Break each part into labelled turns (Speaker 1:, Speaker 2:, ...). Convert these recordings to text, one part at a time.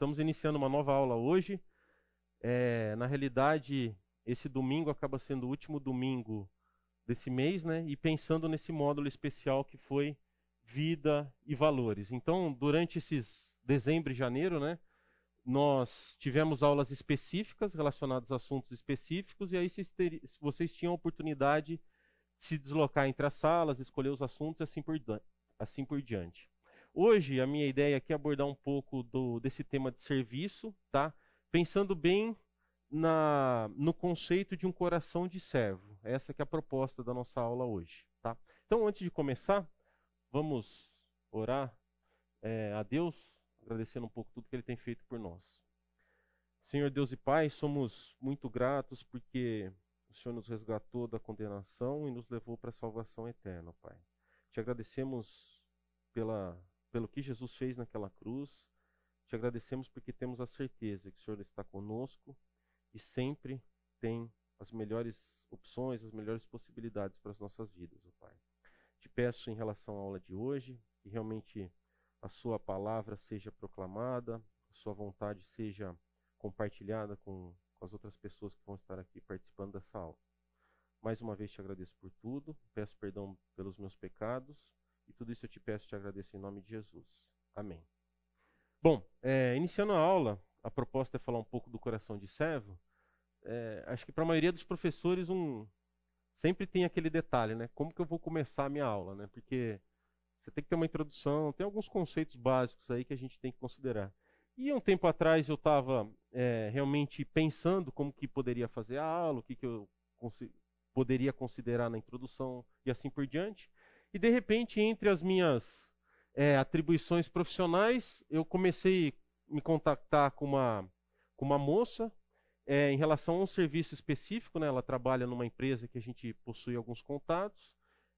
Speaker 1: Estamos iniciando uma nova aula hoje. É, na realidade, esse domingo acaba sendo o último domingo desse mês, né? E pensando nesse módulo especial que foi vida e valores. Então, durante esses dezembro e janeiro, né? Nós tivemos aulas específicas relacionadas a assuntos específicos e aí vocês, ter, vocês tinham a oportunidade de se deslocar entre as salas, escolher os assuntos e assim por, assim por diante. Hoje a minha ideia aqui é abordar um pouco do, desse tema de serviço, tá? Pensando bem na, no conceito de um coração de servo. Essa que é a proposta da nossa aula hoje, tá? Então, antes de começar, vamos orar é, a Deus, agradecendo um pouco tudo que Ele tem feito por nós. Senhor Deus e Pai, somos muito gratos porque o Senhor nos resgatou da condenação e nos levou para a salvação eterna, Pai. Te agradecemos pela pelo que Jesus fez naquela cruz. Te agradecemos porque temos a certeza que o Senhor está conosco e sempre tem as melhores opções, as melhores possibilidades para as nossas vidas, Pai. Te peço em relação à aula de hoje que realmente a Sua palavra seja proclamada, a Sua vontade seja compartilhada com, com as outras pessoas que vão estar aqui participando dessa aula. Mais uma vez te agradeço por tudo, peço perdão pelos meus pecados e tudo isso eu te peço e te agradeço em nome de Jesus. Amém. Bom, é, iniciando a aula, a proposta é falar um pouco do coração de servo. É, acho que para a maioria dos professores um, sempre tem aquele detalhe, né? Como que eu vou começar a minha aula, né? Porque você tem que ter uma introdução, tem alguns conceitos básicos aí que a gente tem que considerar. E um tempo atrás eu estava é, realmente pensando como que poderia fazer a aula, o que, que eu poderia considerar na introdução e assim por diante. E de repente, entre as minhas é, atribuições profissionais, eu comecei a me contactar com uma, com uma moça é, em relação a um serviço específico. Né? Ela trabalha numa empresa que a gente possui alguns contatos.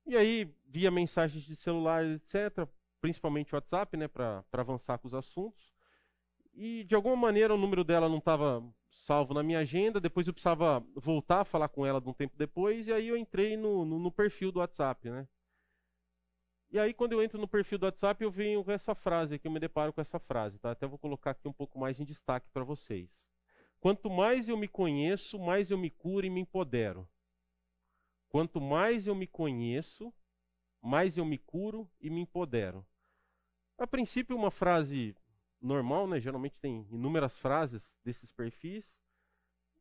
Speaker 1: E aí, via mensagens de celular, etc., principalmente WhatsApp, né, para avançar com os assuntos. E de alguma maneira o número dela não estava salvo na minha agenda. Depois eu precisava voltar a falar com ela de um tempo depois. E aí eu entrei no, no, no perfil do WhatsApp, né? E aí, quando eu entro no perfil do WhatsApp, eu venho com essa frase aqui, eu me deparo com essa frase, tá? Até vou colocar aqui um pouco mais em destaque para vocês. Quanto mais eu me conheço, mais eu me curo e me empodero. Quanto mais eu me conheço, mais eu me curo e me empodero. A princípio, uma frase normal, né? Geralmente tem inúmeras frases desses perfis,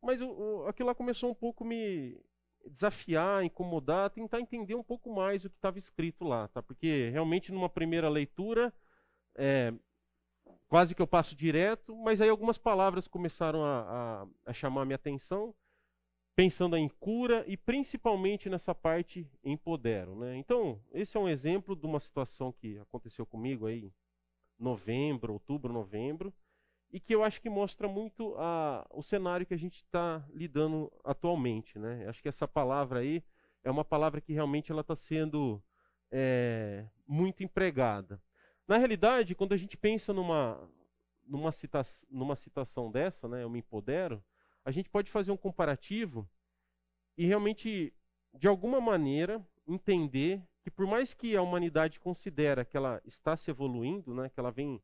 Speaker 1: mas o, o, aquilo lá começou um pouco me desafiar, incomodar, tentar entender um pouco mais o que estava escrito lá, tá? Porque realmente numa primeira leitura é, quase que eu passo direto, mas aí algumas palavras começaram a, a, a chamar minha atenção, pensando em cura e principalmente nessa parte empodero, né? Então esse é um exemplo de uma situação que aconteceu comigo aí novembro, outubro, novembro, e que eu acho que mostra muito a, o cenário que a gente está lidando atualmente. Né? Acho que essa palavra aí é uma palavra que realmente ela está sendo é, muito empregada. Na realidade, quando a gente pensa numa, numa, cita, numa citação dessa, né, eu me empodero, a gente pode fazer um comparativo e realmente, de alguma maneira, entender que por mais que a humanidade considera que ela está se evoluindo, né, que ela vem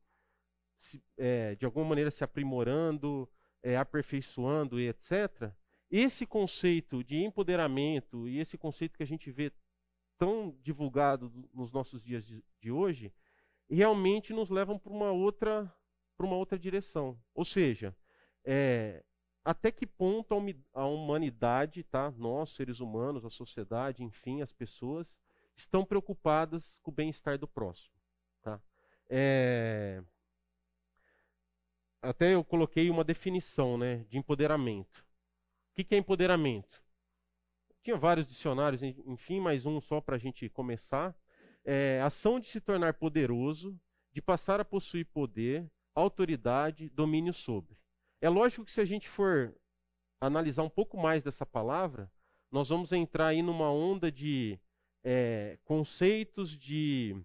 Speaker 1: se, é, de alguma maneira se aprimorando, é, aperfeiçoando e etc., esse conceito de empoderamento e esse conceito que a gente vê tão divulgado nos nossos dias de, de hoje, realmente nos levam para uma outra para uma outra direção. Ou seja, é, até que ponto a humanidade, tá, nós seres humanos, a sociedade, enfim, as pessoas estão preocupadas com o bem-estar do próximo, tá? É, até eu coloquei uma definição né, de empoderamento. O que é empoderamento? Tinha vários dicionários, enfim, mais um só para a gente começar. É, ação de se tornar poderoso, de passar a possuir poder, autoridade, domínio sobre. É lógico que se a gente for analisar um pouco mais dessa palavra, nós vamos entrar aí numa onda de é, conceitos de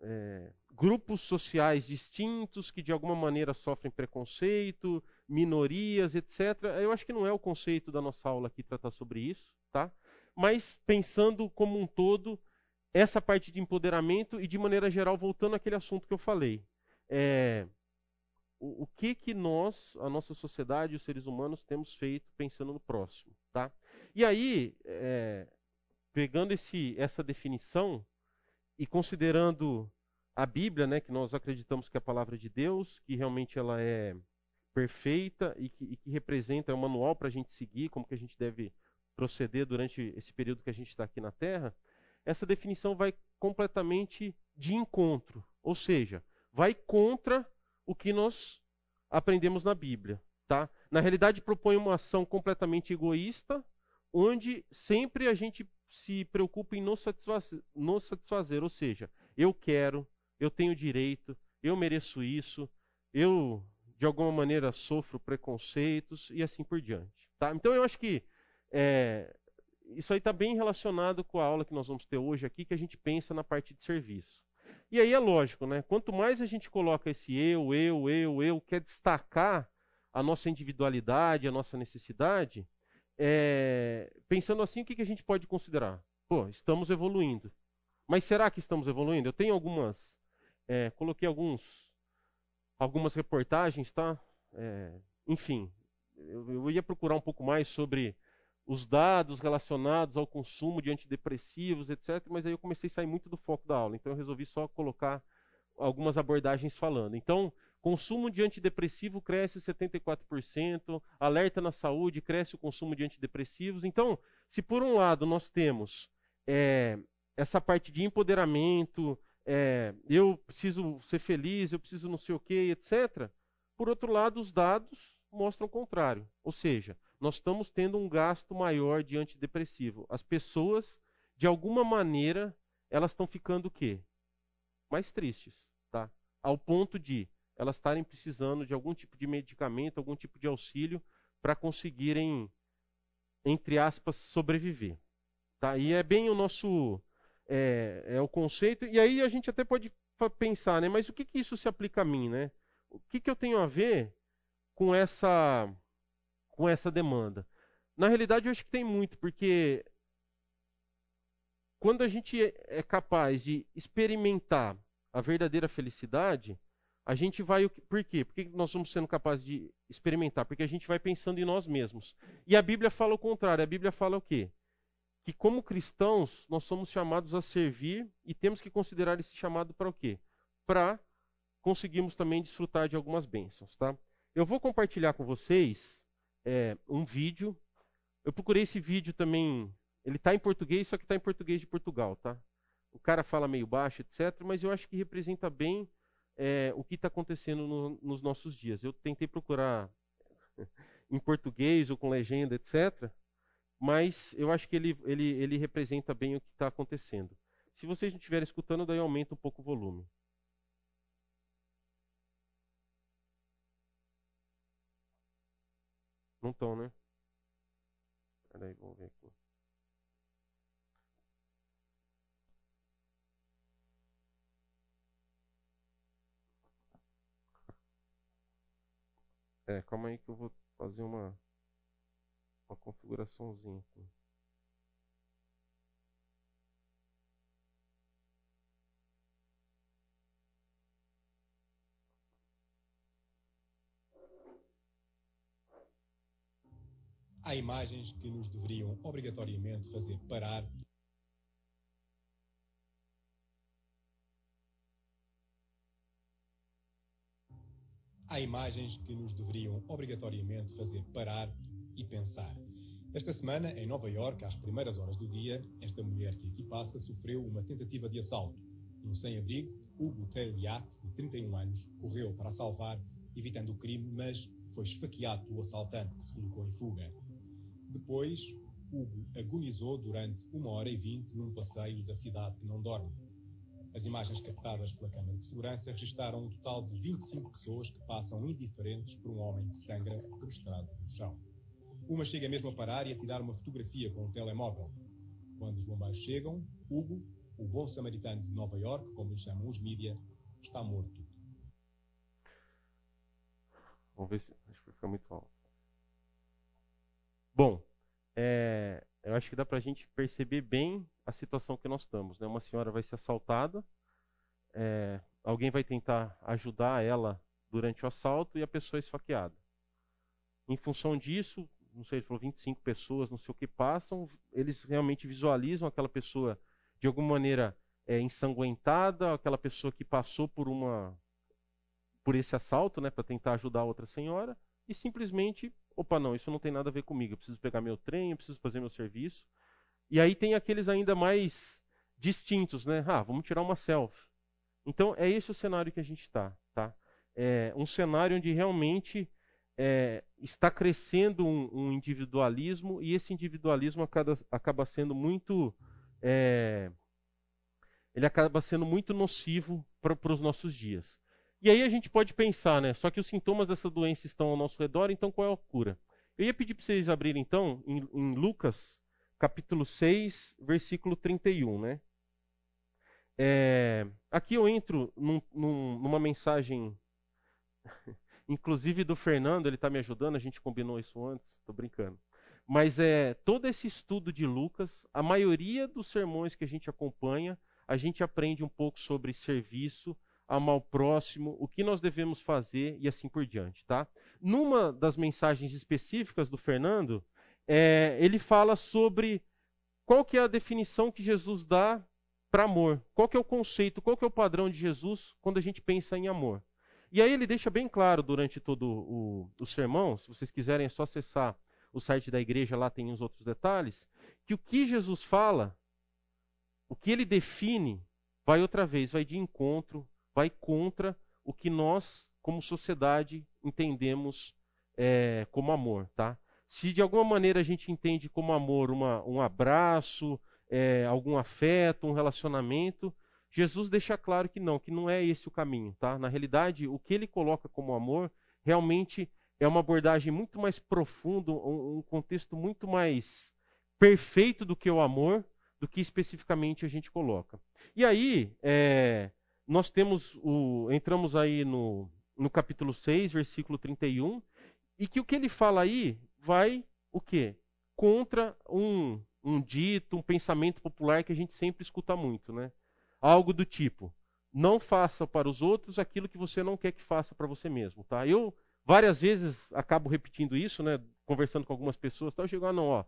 Speaker 1: é, grupos sociais distintos que de alguma maneira sofrem preconceito, minorias, etc. Eu acho que não é o conceito da nossa aula aqui tratar sobre isso, tá? Mas pensando como um todo essa parte de empoderamento e de maneira geral voltando àquele assunto que eu falei, é, o, o, que que nós, a nossa sociedade, os seres humanos, temos feito pensando no próximo, tá? E aí, é, pegando esse, essa definição e considerando a Bíblia, né, que nós acreditamos que é a palavra de Deus, que realmente ela é perfeita e que, e que representa é um manual para a gente seguir, como que a gente deve proceder durante esse período que a gente está aqui na Terra, essa definição vai completamente de encontro, ou seja, vai contra o que nós aprendemos na Bíblia. Tá? Na realidade, propõe uma ação completamente egoísta, onde sempre a gente se preocupa em nos satisfazer, nos satisfazer, ou seja, eu quero, eu tenho direito, eu mereço isso, eu de alguma maneira sofro preconceitos e assim por diante. Tá? Então eu acho que é, isso aí está bem relacionado com a aula que nós vamos ter hoje aqui, que a gente pensa na parte de serviço. E aí é lógico, né? Quanto mais a gente coloca esse eu, eu, eu, eu, quer destacar a nossa individualidade, a nossa necessidade, é, pensando assim, o que, que a gente pode considerar? Pô, estamos evoluindo. Mas será que estamos evoluindo? Eu tenho algumas, é, coloquei alguns algumas reportagens, tá? É, enfim, eu, eu, ia procurar um pouco mais sobre os dados relacionados ao consumo de antidepressivos, etc. Mas aí eu comecei a sair muito do foco da aula, então eu resolvi só colocar algumas abordagens falando. Então, consumo de antidepressivo cresce 74%, alerta na saúde, cresce o consumo de antidepressivos. Então, se por um lado nós temos é, essa parte de empoderamento, é, eu preciso ser feliz, eu preciso não sei o que, etc. Por outro lado, os dados mostram o contrário. Ou seja, nós estamos tendo um gasto maior de antidepressivo. As pessoas, de alguma maneira, elas estão ficando o quê? Mais tristes, tá? Ao ponto de elas estarem precisando de algum tipo de medicamento, algum tipo de auxílio para conseguirem, entre aspas, sobreviver. Tá? E é bem o nosso é, é, o conceito. E aí a gente até pode pensar, né? Mas o que, que isso se aplica a mim, né? O que, que eu tenho a ver com essa, com essa demanda? Na realidade, eu acho que tem muito, porque quando a gente é, é capaz de experimentar a verdadeira felicidade, a gente vai. Por quê? Por que nós estamos sendo capazes de experimentar? Porque a gente vai pensando em nós mesmos. E a Bíblia fala o contrário. A Bíblia fala o quê? Que como cristãos nós somos chamados a servir e temos que considerar esse chamado para o quê? Para conseguirmos também desfrutar de algumas bênçãos, tá? Eu vou compartilhar com vocês é, um vídeo. Eu procurei esse vídeo também. Ele está em português, só que está em português de Portugal, tá? O cara fala meio baixo, etc. Mas eu acho que representa bem é, o que está acontecendo no, nos nossos dias. Eu tentei procurar em português ou com legenda, etc mas eu acho que ele, ele, ele representa bem o que está acontecendo. Se vocês não estiverem escutando, daí aumenta um pouco o volume. Não estão, né? Peraí, vamos ver aqui. É, calma aí que eu vou fazer uma uma configuraçãozinha aqui.
Speaker 2: Há imagens que nos deveriam obrigatoriamente fazer parar Há imagens que nos deveriam obrigatoriamente fazer parar e pensar. Esta semana, em Nova York, às primeiras horas do dia, esta mulher que aqui passa sofreu uma tentativa de assalto. Um sem-abrigo, Hugo Tailiat, de 31 anos, correu para salvar, evitando o crime, mas foi esfaqueado pelo assaltante que se colocou em fuga. Depois, Hugo agonizou durante uma hora e vinte num passeio da cidade que não dorme. As imagens captadas pela câmara de segurança registaram um total de 25 pessoas que passam indiferentes por um homem que sangra prostrado no chão. Uma chega mesmo a parar e a tirar uma fotografia com um telemóvel. Quando os bombeiros chegam, Hugo, o bom samaritano de Nova York, como lhe chamam os mídia, está morto.
Speaker 1: Vamos ver se. Acho que fica muito alto. Bom, é, eu acho que dá para a gente perceber bem a situação que nós estamos. Né? Uma senhora vai ser assaltada, é, alguém vai tentar ajudar ela durante o assalto e a pessoa é esfaqueada. Em função disso, não sei, falou 25 pessoas, não sei o que passam, eles realmente visualizam aquela pessoa de alguma maneira é, ensanguentada, aquela pessoa que passou por uma por esse assalto, né, para tentar ajudar a outra senhora, e simplesmente, opa, não, isso não tem nada a ver comigo, eu preciso pegar meu trem, eu preciso fazer meu serviço. E aí tem aqueles ainda mais distintos, né? Ah, vamos tirar uma selfie. Então é esse o cenário que a gente está, tá? É um cenário onde realmente é, está crescendo um, um, individualismo e esse individualismo acaba, acaba sendo muito é, ele acaba sendo muito nocivo para os nossos dias. E aí a gente pode pensar, né? Só que os sintomas dessa doença estão ao nosso redor, então qual é a cura? Eu ia pedir para vocês abrirem então em, em Lucas capítulo 6, versículo 31, né? É, aqui eu entro num, num, numa mensagem, inclusive do Fernando, ele está me ajudando, a gente combinou isso antes, estou brincando. Mas é todo esse estudo de Lucas, a maioria dos sermões que a gente acompanha, a gente aprende um pouco sobre serviço, amar o próximo, o que nós devemos fazer e assim por diante, tá? Numa das mensagens específicas do Fernando, é, ele fala sobre qual que é a definição que Jesus dá para amor. Qual que é o conceito, qual que é o padrão de Jesus quando a gente pensa em amor? E aí ele deixa bem claro durante todo o, o sermão, se vocês quiserem é só acessar o site da igreja, lá tem os outros detalhes, que o que Jesus fala, o que ele define, vai outra vez, vai de encontro, vai contra o que nós, como sociedade, entendemos é, como amor, tá? Se de alguma maneira a gente entende como amor uma, um abraço, é, algum afeto, um relacionamento, Jesus deixa claro que não, que não é esse o caminho, tá? Na realidade, o que ele coloca como amor realmente é uma abordagem muito mais profunda, um, contexto muito mais perfeito do que o amor, do que especificamente a gente coloca. E aí, é, nós temos o, entramos aí no, no capítulo 6, versículo 31, e que o que ele fala aí vai o quê? Contra um um dito, um pensamento popular que a gente sempre escuta muito, né? Algo do tipo: não faça para os outros aquilo que você não quer que faça para você mesmo, tá? Eu várias vezes acabo repetindo isso, né? Conversando com algumas pessoas, tá? eu chego, ah, não, ó,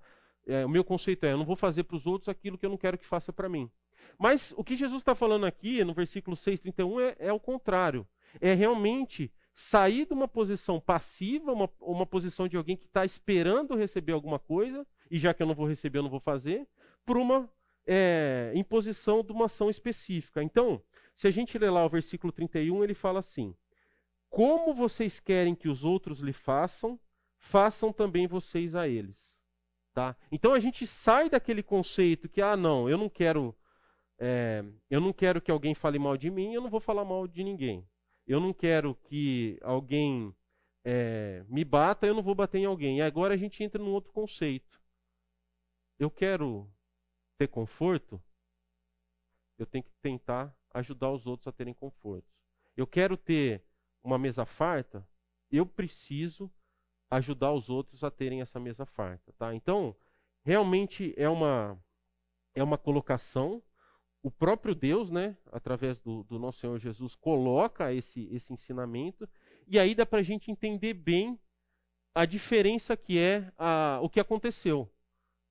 Speaker 1: é, o meu conceito é: eu não vou fazer para os outros aquilo que eu não quero que faça para mim. Mas o que Jesus está falando aqui, no versículo 6,31, é, é o contrário. É realmente sair de uma posição passiva, uma, uma posição de alguém que está esperando receber alguma coisa, e já que eu não vou receber, eu não vou fazer, por uma é, imposição de uma ação específica. Então, se a gente ler lá o versículo 31, ele fala assim: Como vocês querem que os outros lhe façam, façam também vocês a eles. Tá? Então a gente sai daquele conceito que, ah, não, eu não quero. É, eu não quero que alguém fale mal de mim, eu não vou falar mal de ninguém. Eu não quero que alguém é, me bata, eu não vou bater em alguém. E agora a gente entra num outro conceito eu quero ter conforto, eu tenho que tentar ajudar os outros a terem conforto. Eu quero ter uma mesa farta, eu preciso ajudar os outros a terem essa mesa farta, tá? Então, realmente é uma é uma colocação. O próprio Deus, né, através do, do nosso Senhor Jesus, coloca esse esse ensinamento e aí dá para a gente entender bem a diferença que é a, o que aconteceu.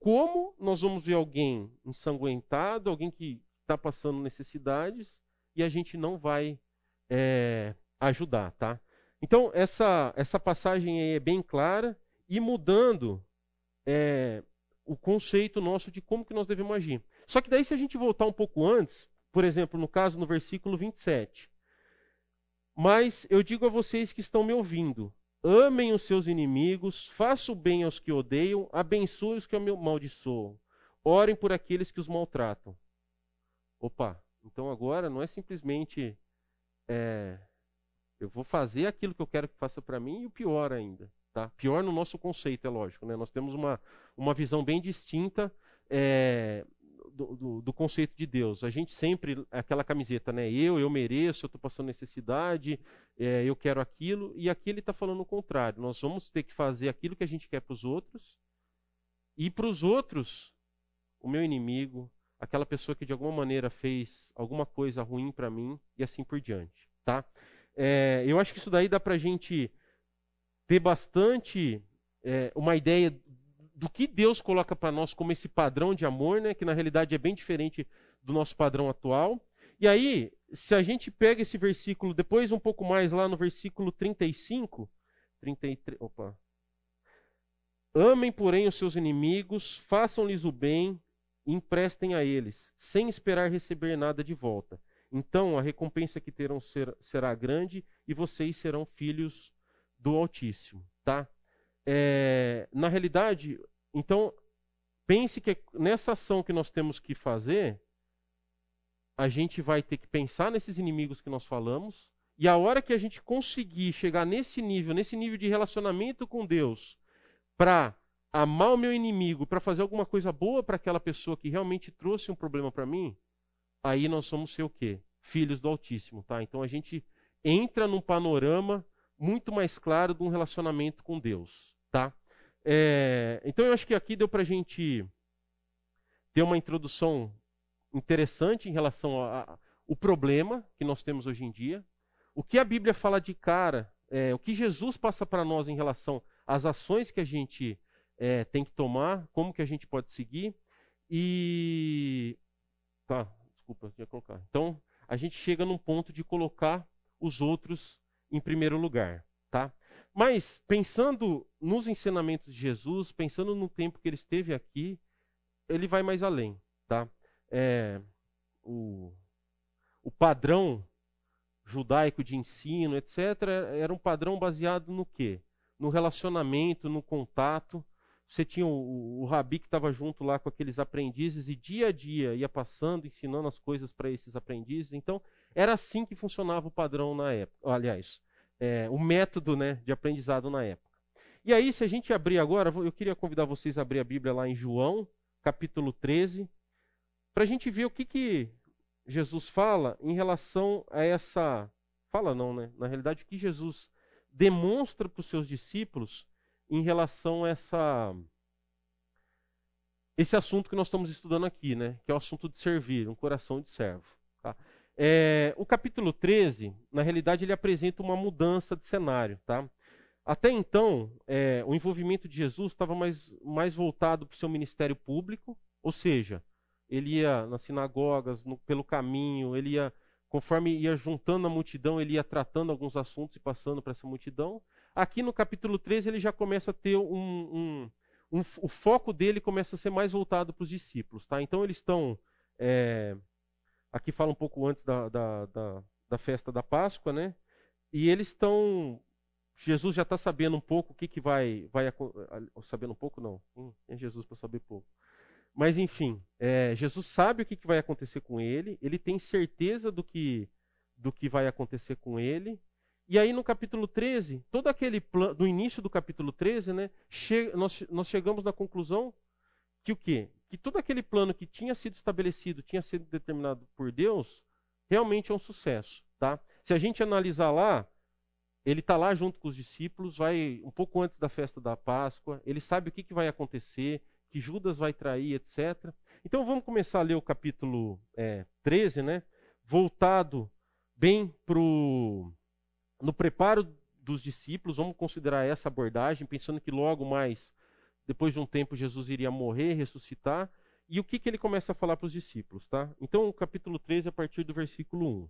Speaker 1: Como nós vamos ver alguém ensanguentado, alguém que está passando necessidades, e a gente não vai é, ajudar, tá? Então, essa, essa passagem é bem clara e mudando é, o conceito nosso de como que nós devemos agir. Só que daí, se a gente voltar um pouco antes, por exemplo, no caso, no versículo 27. Mas eu digo a vocês que estão me ouvindo, Amem os seus inimigos, façam bem aos que odeiam, abençoem os que amaldiçoam. Orem por aqueles que os maltratam. Opa, então agora não é simplesmente é, eu vou fazer aquilo que eu quero que faça para mim e o pior ainda. Tá? Pior no nosso conceito, é lógico. Né? Nós temos uma, uma visão bem distinta é, do, do, conceito de Deus. A gente sempre, aquela camiseta, né? Eu, eu mereço, eu estou passando necessidade, é, eu quero aquilo. E aqui ele está falando o contrário. Nós vamos ter que fazer aquilo que a gente quer para os outros. E para os outros, o meu inimigo, aquela pessoa que de alguma maneira fez alguma coisa ruim para mim e assim por diante. Tá? é, eu acho que isso daí dá para a gente ter bastante é, uma ideia do que Deus coloca para nós como esse padrão de amor, né, que na realidade é bem diferente do nosso padrão atual. E aí, se a gente pega esse versículo, depois um pouco mais lá no versículo 35, 33, opa. Amem, porém, os seus inimigos, façam-lhes o bem e emprestem a eles, sem esperar receber nada de volta. Então a recompensa que terão ser, será grande e vocês serão filhos do Altíssimo, tá? É, na realidade, então pense que nessa ação que nós temos que fazer, a gente vai ter que pensar nesses inimigos que nós falamos, e a hora que a gente conseguir chegar nesse nível, nesse nível de relacionamento com Deus, para amar o meu inimigo, para fazer alguma coisa boa para aquela pessoa que realmente trouxe um problema para mim, aí nós somos ser o quê? Filhos do Altíssimo, tá? Então a gente entra num panorama muito mais claro de um relacionamento com Deus, tá? É, então eu acho que aqui deu para a gente ter uma introdução interessante em relação ao problema que nós temos hoje em dia. O que a Bíblia fala de cara, é, o que Jesus passa para nós em relação às ações que a gente é, tem que tomar, como que a gente pode seguir. E. Tá, desculpa, ia colocar. Então, a gente chega num ponto de colocar os outros em primeiro lugar. Tá? Mas, pensando nos ensinamentos de Jesus, pensando no tempo que ele esteve aqui, ele vai mais além. Tá? é, o, o padrão judaico de ensino, etc., era um padrão baseado no quê? No relacionamento, no contato. Você tinha o, o rabi que estava junto lá com aqueles aprendizes e dia a dia ia passando, ensinando as coisas para esses aprendizes. Então, era assim que funcionava o padrão na época. Aliás, é, o método né, de aprendizado na época. E aí, se a gente abrir agora, eu queria convidar vocês a abrir a Bíblia lá em João, capítulo 13, para a gente ver o que, que Jesus fala em relação a essa. Fala não, né? Na realidade, o que Jesus demonstra para os seus discípulos em relação a essa. Esse assunto que nós estamos estudando aqui, né? Que é o assunto de servir, um coração de servo. É, o capítulo 13, na realidade, ele apresenta uma mudança de cenário. Tá? Até então, é, o envolvimento de Jesus estava mais, mais voltado para o seu ministério público, ou seja, ele ia nas sinagogas, no, pelo caminho, ele ia, conforme ia juntando a multidão, ele ia tratando alguns assuntos e passando para essa multidão. Aqui no capítulo 13 ele já começa a ter um, um, um o foco dele começa a ser mais voltado para os discípulos, tá? Então eles estão, é, aqui fala um pouco antes da, da, da, da festa da Páscoa, né? E eles estão Jesus já está sabendo um pouco o que, que vai, vai sabendo um pouco não, hum, é Jesus para saber pouco. Mas enfim, é, Jesus sabe o que, que vai acontecer com ele, ele tem certeza do que, do que vai acontecer com ele. E aí no capítulo 13, todo aquele plano, no início do capítulo 13, né, che nós, nós chegamos na conclusão que o quê? Que todo aquele plano que tinha sido estabelecido, tinha sido determinado por Deus, realmente é um sucesso. Tá? Se a gente analisar lá, ele está lá junto com os discípulos, vai um pouco antes da festa da Páscoa, ele sabe o que, que vai acontecer, que Judas vai trair, etc. Então vamos começar a ler o capítulo é, 13, né? voltado bem para no preparo dos discípulos, vamos considerar essa abordagem, pensando que logo mais, depois de um tempo, Jesus iria morrer, ressuscitar. E o que, que ele começa a falar para os discípulos? Tá? Então, o capítulo 13, a partir do versículo 1.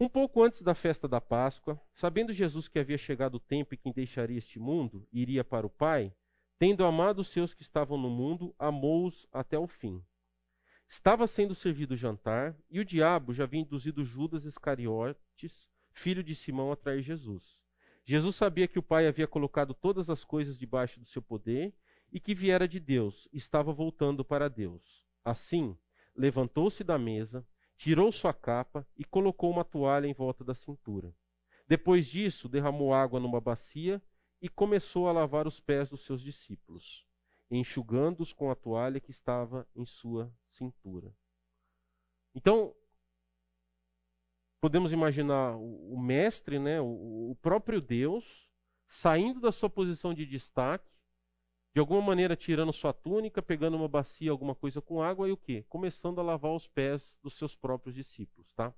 Speaker 1: Um pouco antes da festa da Páscoa, sabendo Jesus que havia chegado o tempo em que deixaria este mundo iria para o Pai, Tendo amado os seus que estavam no mundo, amou-os até o fim. Estava sendo servido o jantar, e o diabo já havia induzido Judas Iscariotes, filho de Simão, a trair Jesus. Jesus sabia que o Pai havia colocado todas as coisas debaixo do seu poder e que viera de Deus, estava voltando para Deus. Assim, levantou-se da mesa, tirou sua capa e colocou uma toalha em volta da cintura. Depois disso, derramou água numa bacia e começou a lavar os pés dos seus discípulos, enxugando-os com a toalha que estava em sua cintura. Então, podemos imaginar o, mestre, né, o, próprio Deus, saindo da sua posição de destaque, de alguma maneira tirando sua túnica, pegando uma bacia, alguma coisa com água e o quê? Começando a lavar os pés dos seus próprios discípulos, tá?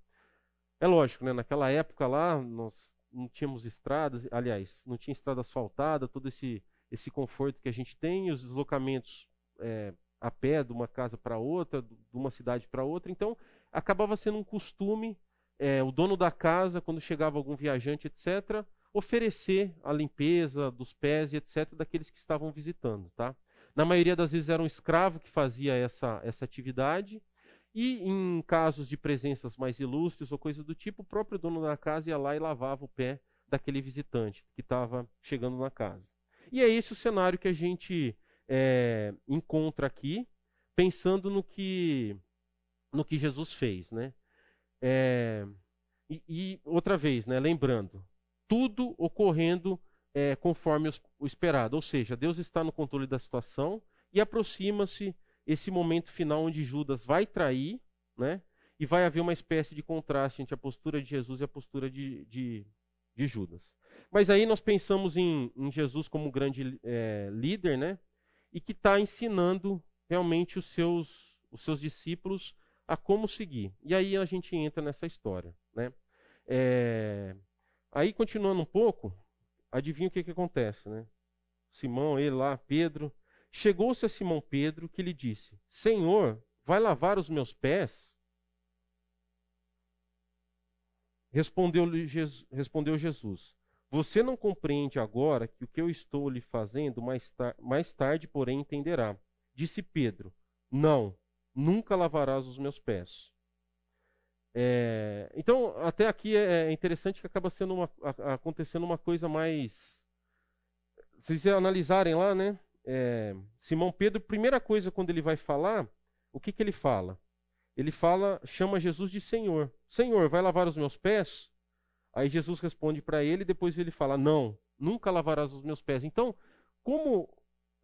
Speaker 1: É lógico, né? Naquela época lá, nós não tínhamos estradas, aliás, não tinha estrada asfaltada, todo esse, esse conforto que a gente tem, os deslocamentos é, a pé de uma casa para outra, de uma cidade para outra. Então, acabava sendo um costume é, o dono da casa, quando chegava algum viajante, etc., oferecer a limpeza dos pés e etc. daqueles que estavam visitando. Tá? Na maioria das vezes era um escravo que fazia essa, essa atividade. E em casos de presenças mais ilustres ou coisa do tipo, o próprio dono da casa ia lá e lavava o pé daquele visitante que estava chegando na casa. E é esse o cenário que a gente é, encontra aqui, pensando no que, no que Jesus fez. Né? É, e, e, outra vez, né, lembrando, tudo ocorrendo é, conforme o esperado. Ou seja, Deus está no controle da situação e aproxima-se esse momento final onde Judas vai trair, né? E vai haver uma espécie de contraste entre a postura de Jesus e a postura de, de, de Judas. Mas aí nós pensamos em, em Jesus como grande é, líder, né? E que está ensinando realmente os seus, os seus discípulos a como seguir. E aí a gente entra nessa história, né? É, aí continuando um pouco, adivinha o que, que acontece, né? Simão, ele lá, Pedro. Chegou-se a Simão Pedro que lhe disse: Senhor, vai lavar os meus pés? Respondeu, Jesus, respondeu Jesus: Você não compreende agora que o que eu estou lhe fazendo, mais, tar mais tarde, porém, entenderá. Disse Pedro: Não, nunca lavarás os meus pés. É, então, até aqui é, é interessante que acaba sendo uma, acontecendo uma coisa mais. Se vocês analisarem lá, né? É, Simão Pedro, primeira coisa quando ele vai falar, o que, que ele fala? Ele fala, chama Jesus de Senhor. Senhor, vai lavar os meus pés? Aí Jesus responde para ele, depois ele fala, não, nunca lavarás os meus pés. Então, como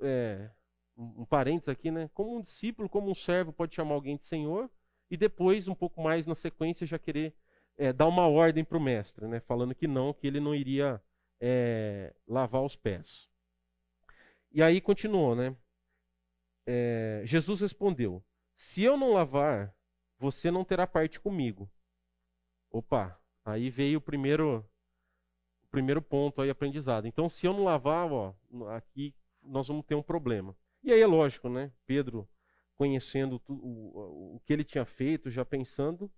Speaker 1: é, um parênteses aqui, né? Como um discípulo, como um servo pode chamar alguém de Senhor e depois, um pouco mais na sequência, já querer é, dar uma ordem para o mestre, né? Falando que não, que ele não iria é, lavar os pés. E aí continuou, né? É, Jesus respondeu: Se eu não lavar, você não terá parte comigo. Opa, aí veio o primeiro, o primeiro ponto aí aprendizado. Então, se eu não lavar, ó, aqui nós vamos ter um problema. E aí é lógico, né? Pedro, conhecendo o, o que ele tinha feito, já pensando,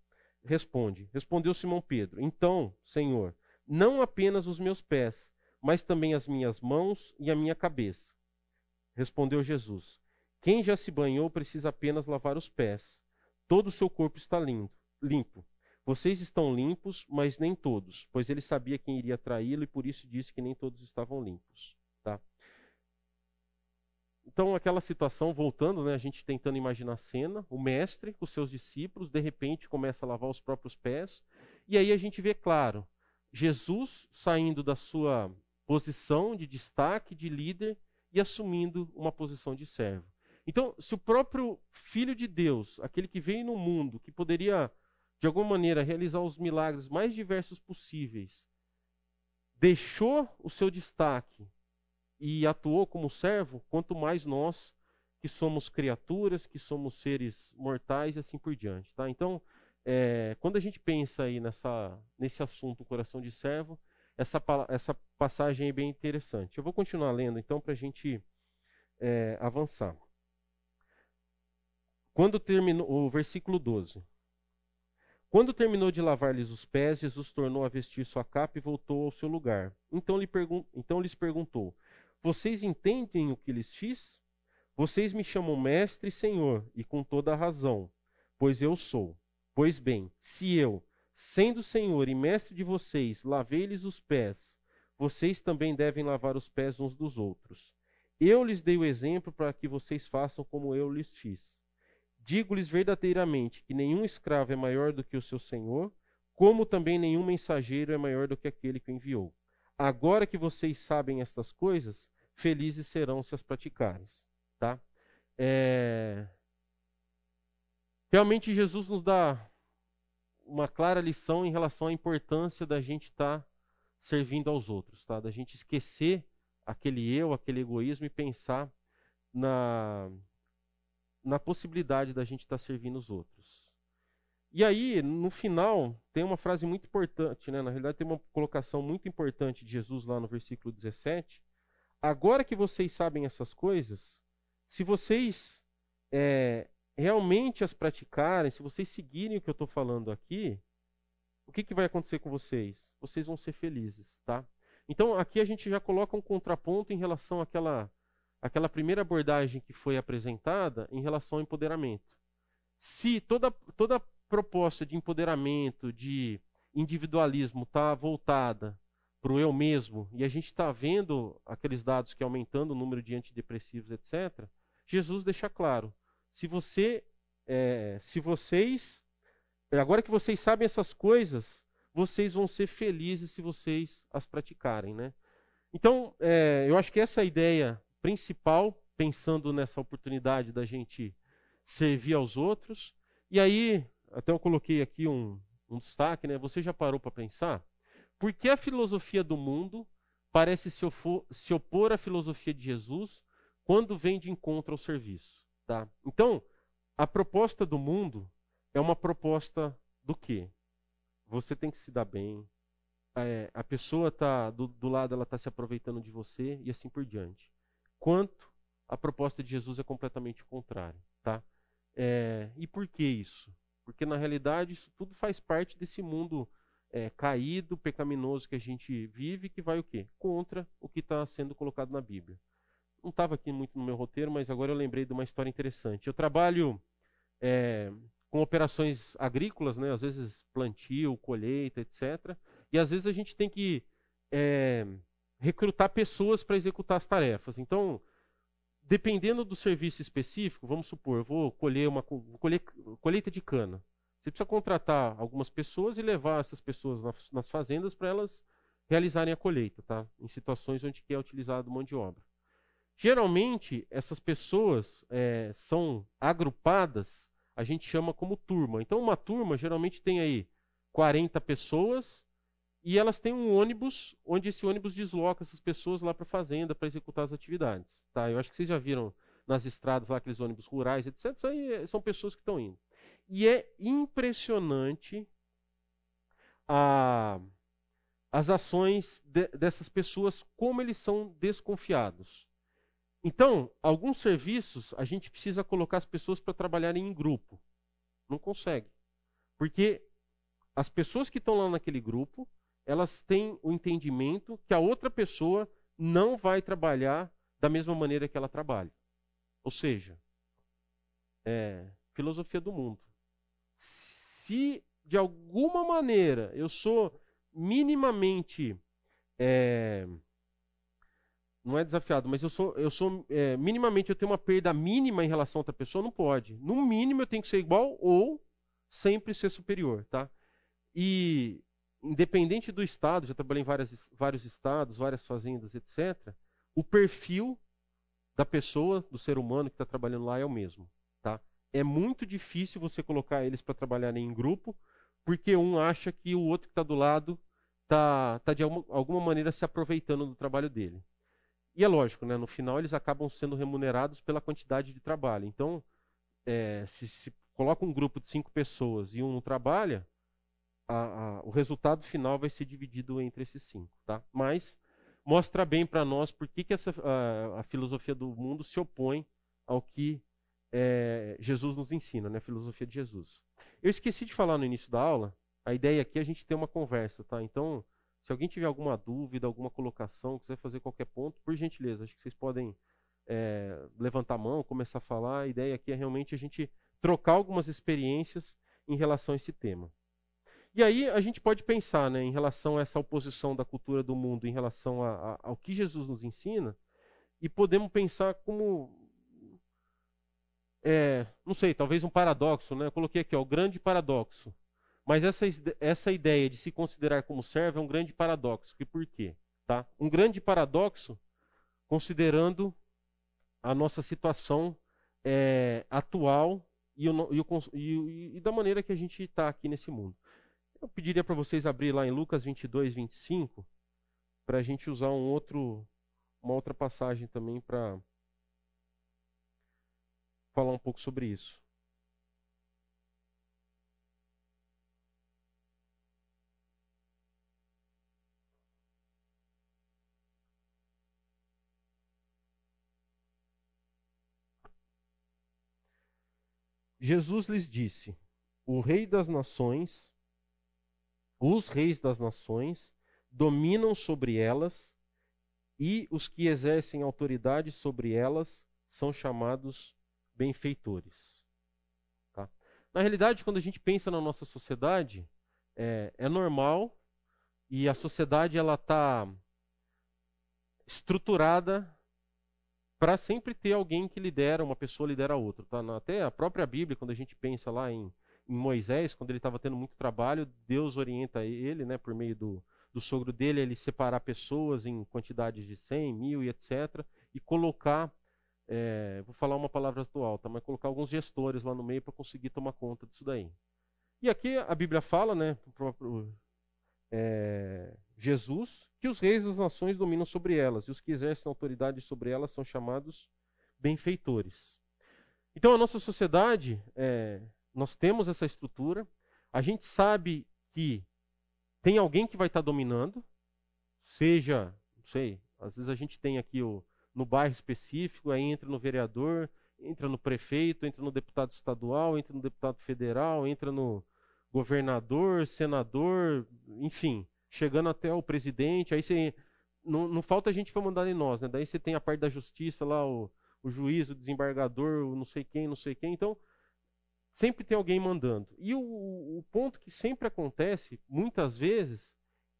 Speaker 1: responde. Respondeu Simão Pedro: Então, Senhor, não apenas os meus pés, mas também as minhas mãos e a minha cabeça. Respondeu Jesus: Quem já se banhou precisa apenas lavar os pés. Todo o seu corpo está limpo. Vocês estão limpos, mas nem todos, pois ele sabia quem iria traí-lo e por isso disse que nem todos estavam limpos. Então, aquela situação, voltando, né, a gente tentando imaginar a cena, o mestre com seus discípulos, de repente começa a lavar os próprios pés, e aí a gente vê claro, Jesus saindo da sua posição de destaque, de líder, e assumindo uma posição de servo. Então, se o próprio Filho de Deus, aquele que veio no mundo, que poderia, de alguma maneira, realizar os milagres mais diversos possíveis, deixou o seu destaque e atuou como servo, quanto mais nós, que somos criaturas, que somos seres mortais e assim por diante. Tá? Então, é, quando a gente pensa aí nessa, nesse assunto, coração de servo, essa, essa passagem é bem interessante. Eu vou continuar lendo então para a gente é, avançar. Quando terminou, o versículo 12. Quando terminou de lavar-lhes os pés, Jesus tornou a vestir sua capa e voltou ao seu lugar. Então, lhe pergun então lhes perguntou: Vocês entendem o que lhes fiz? Vocês me chamam mestre e senhor, e com toda a razão, pois eu sou. Pois bem, se eu, Sendo Senhor e Mestre de vocês, lavei-lhes os pés, vocês também devem lavar os pés uns dos outros. Eu lhes dei o exemplo para que vocês façam como eu lhes fiz. Digo-lhes verdadeiramente que nenhum escravo é maior do que o seu senhor, como também nenhum mensageiro é maior do que aquele que o enviou. Agora que vocês sabem estas coisas, felizes serão se as praticarem. Tá? É... Realmente Jesus nos dá uma clara lição em relação à importância da gente estar tá servindo aos outros, tá? Da gente esquecer aquele eu, aquele egoísmo e pensar na na possibilidade da gente estar tá servindo os outros. E aí, no final, tem uma frase muito importante, né? na realidade, tem uma colocação muito importante de Jesus lá no versículo 17. Agora que vocês sabem essas coisas, se vocês é, realmente as praticarem, se vocês seguirem o que eu estou falando aqui, o que, que vai acontecer com vocês? Vocês vão ser felizes, tá? Então, aqui a gente já coloca um contraponto em relação àquela, àquela primeira abordagem que foi apresentada em relação ao empoderamento. Se toda, toda proposta de empoderamento, de individualismo está voltada para o eu mesmo, e a gente está vendo aqueles dados que aumentando o número de antidepressivos, etc., Jesus deixa claro: se você, é, se vocês, agora que vocês sabem essas coisas, vocês vão ser felizes se vocês as praticarem, né? Então, é, eu acho que essa é a ideia principal, pensando nessa oportunidade da gente servir aos outros. E aí, até eu coloquei aqui um, um destaque, né? Você já parou para pensar? Por que a filosofia do mundo parece se, opor à filosofia de Jesus quando vem de encontro ao serviço? Tá? Então, a proposta do mundo é uma proposta do quê? você tem que se dar bem. É, a pessoa tá do, do lado, ela está se aproveitando de você e assim por diante. Quanto a proposta de Jesus é completamente o contrário, tá? É, e por que isso? Porque na realidade isso tudo faz parte desse mundo é, caído, pecaminoso que a gente vive, que vai o quê? Contra o que está sendo colocado na Bíblia. Não estava aqui muito no meu roteiro, mas agora eu lembrei de uma história interessante. Eu trabalho é, com operações agrícolas, né? às vezes plantio, colheita, etc. E às vezes a gente tem que é, recrutar pessoas para executar as tarefas. Então, dependendo do serviço específico, vamos supor, vou colher uma colheita de cana. Você precisa contratar algumas pessoas e levar essas pessoas nas, fazendas para elas realizarem a colheita, tá? Em situações onde é utilizado mão de obra. Geralmente, essas pessoas é, são agrupadas a gente chama como turma. Então, uma turma geralmente tem aí 40 pessoas e elas têm um ônibus, onde esse ônibus desloca essas pessoas lá para a fazenda para executar as atividades. Tá? Eu acho que vocês já viram nas estradas lá aqueles ônibus rurais, etc. Isso aí são pessoas que estão indo. E é impressionante a, as ações de, dessas pessoas, como eles são desconfiados. Então, alguns serviços a gente precisa colocar as pessoas para trabalharem em grupo. Não consegue. Porque as pessoas que estão lá naquele grupo, elas têm o entendimento que a outra pessoa não vai trabalhar da mesma maneira que ela trabalha. Ou seja, é, filosofia do mundo. Se de alguma maneira eu sou minimamente é, não é desafiado, mas eu sou, eu sou é, minimamente, eu tenho uma perda mínima em relação a outra pessoa, não pode. No mínimo eu tenho que ser igual ou sempre ser superior, tá? E independente do estado, já trabalhei em várias, vários estados, várias fazendas, etc. O perfil da pessoa, do ser humano que está trabalhando lá é o mesmo? É muito difícil você colocar eles para trabalharem em grupo, porque um acha que o outro que está do lado está tá de alguma, maneira se aproveitando do trabalho dele. E é lógico, né, no final eles acabam sendo remunerados pela quantidade de trabalho. Então, é, se, se, coloca um grupo de cinco pessoas e um não trabalha, a, a, o resultado final vai ser dividido entre esses cinco. Tá? Mas mostra bem para nós por que, que essa, a, a, filosofia do mundo se opõe ao que é, Jesus nos ensina, né, a filosofia de Jesus. Eu esqueci de falar no início da aula, a ideia aqui é a gente ter uma conversa. Tá? Então, se alguém tiver alguma dúvida, alguma colocação, quiser fazer qualquer ponto, por gentileza, acho que vocês podem é, levantar a mão, começar a falar. A ideia aqui é realmente a gente trocar algumas experiências em relação a esse tema. E aí a gente pode pensar né, em relação a essa oposição da cultura do mundo em relação a, a, ao que Jesus nos ensina, e podemos pensar como. É, não sei, talvez um paradoxo, né? Eu coloquei aqui, ó, o grande paradoxo. Mas essa, essa ideia de se considerar como servo é um grande paradoxo. E por quê? Tá? Um grande paradoxo, considerando a nossa situação é, atual e, o, e, o, e, e, da maneira que a gente está aqui nesse mundo. Eu pediria para vocês abrir lá em Lucas 22, 25, para a gente usar um outro, uma outra passagem também para falar um pouco sobre isso. Jesus lhes disse: O rei das nações, os reis das nações, dominam sobre elas, e os que exercem autoridade sobre elas são chamados benfeitores. Tá? Na realidade, quando a gente pensa na nossa sociedade, é, é normal e a sociedade ela está estruturada para sempre ter alguém que lidera, uma pessoa lidera outra. Tá? Até a própria Bíblia, quando a gente pensa lá em, em Moisés, quando ele estava tendo muito trabalho, Deus orienta ele, né, por meio do, do sogro dele, ele separar pessoas em quantidades de 100, mil e etc. E colocar, é, vou falar uma palavra do alta, mas colocar alguns gestores lá no meio para conseguir tomar conta disso daí. E aqui a Bíblia fala, né, o próprio é, Jesus, que os reis das nações dominam sobre elas, e os que exercem autoridade sobre elas são chamados benfeitores. Então, a nossa sociedade, é, nós temos essa estrutura, a gente sabe que tem alguém que vai estar dominando, seja, não sei, às vezes a gente tem aqui o, no bairro específico, aí entra no vereador, entra no prefeito, entra no deputado estadual, entra no deputado federal, entra no governador, senador, enfim, chegando até o presidente, aí você não, não falta gente para mandar em nós, né? Daí você tem a parte da justiça lá, o, o juiz, o desembargador, o não sei quem, não sei quem. Então, Sempre tem alguém mandando. E o, o ponto que sempre acontece, muitas vezes,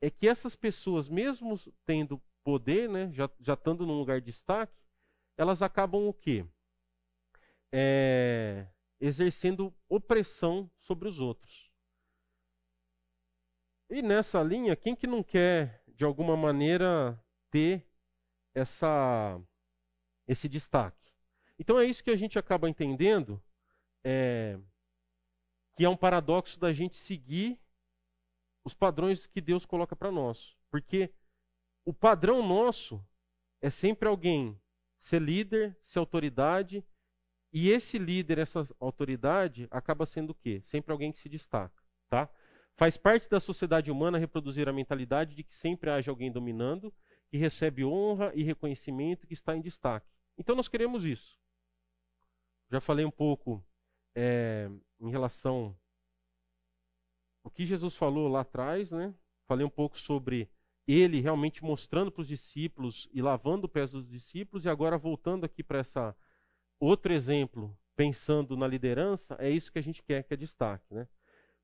Speaker 1: é que essas pessoas, mesmo tendo poder, né, já, já estando num lugar de destaque, elas acabam o quê? É, exercendo opressão sobre os outros. E nessa linha, quem que não quer, de alguma maneira, ter essa, esse destaque? Então é isso que a gente acaba entendendo é, que é um paradoxo da gente seguir os padrões que Deus coloca para nós. Porque o padrão nosso é sempre alguém ser líder, ser autoridade, e esse líder, essa autoridade, acaba sendo o quê? Sempre alguém que se destaca, tá? Faz parte da sociedade humana reproduzir a mentalidade de que sempre haja alguém dominando, que recebe honra e reconhecimento, que está em destaque. Então nós queremos isso. Já falei um pouco é, em relação ao que Jesus falou lá atrás, né? Falei um pouco sobre ele realmente mostrando para os discípulos e lavando os pés dos discípulos, e agora voltando aqui para essa outro exemplo, pensando na liderança, é isso que a gente quer que é destaque, né?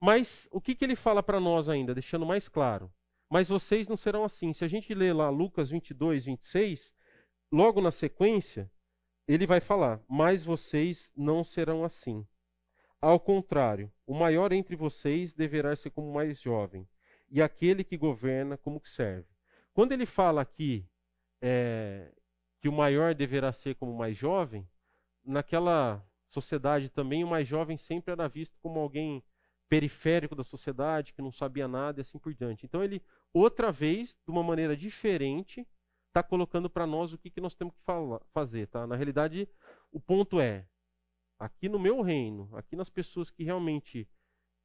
Speaker 1: Mas o que, que ele fala para nós ainda, deixando mais claro? Mas vocês não serão assim. Se a gente ler lá Lucas 22, 26, logo na sequência, ele vai falar: Mas vocês não serão assim. Ao contrário, o maior entre vocês deverá ser como o mais jovem, e aquele que governa como que serve. Quando ele fala aqui é, que o maior deverá ser como o mais jovem, naquela sociedade também o mais jovem sempre era visto como alguém periférico da sociedade, que não sabia nada e assim por diante. Então ele, outra vez, de uma maneira diferente, está colocando para nós o que, que nós temos que falar, fazer. Tá? Na realidade, o ponto é, aqui no meu reino, aqui nas pessoas que realmente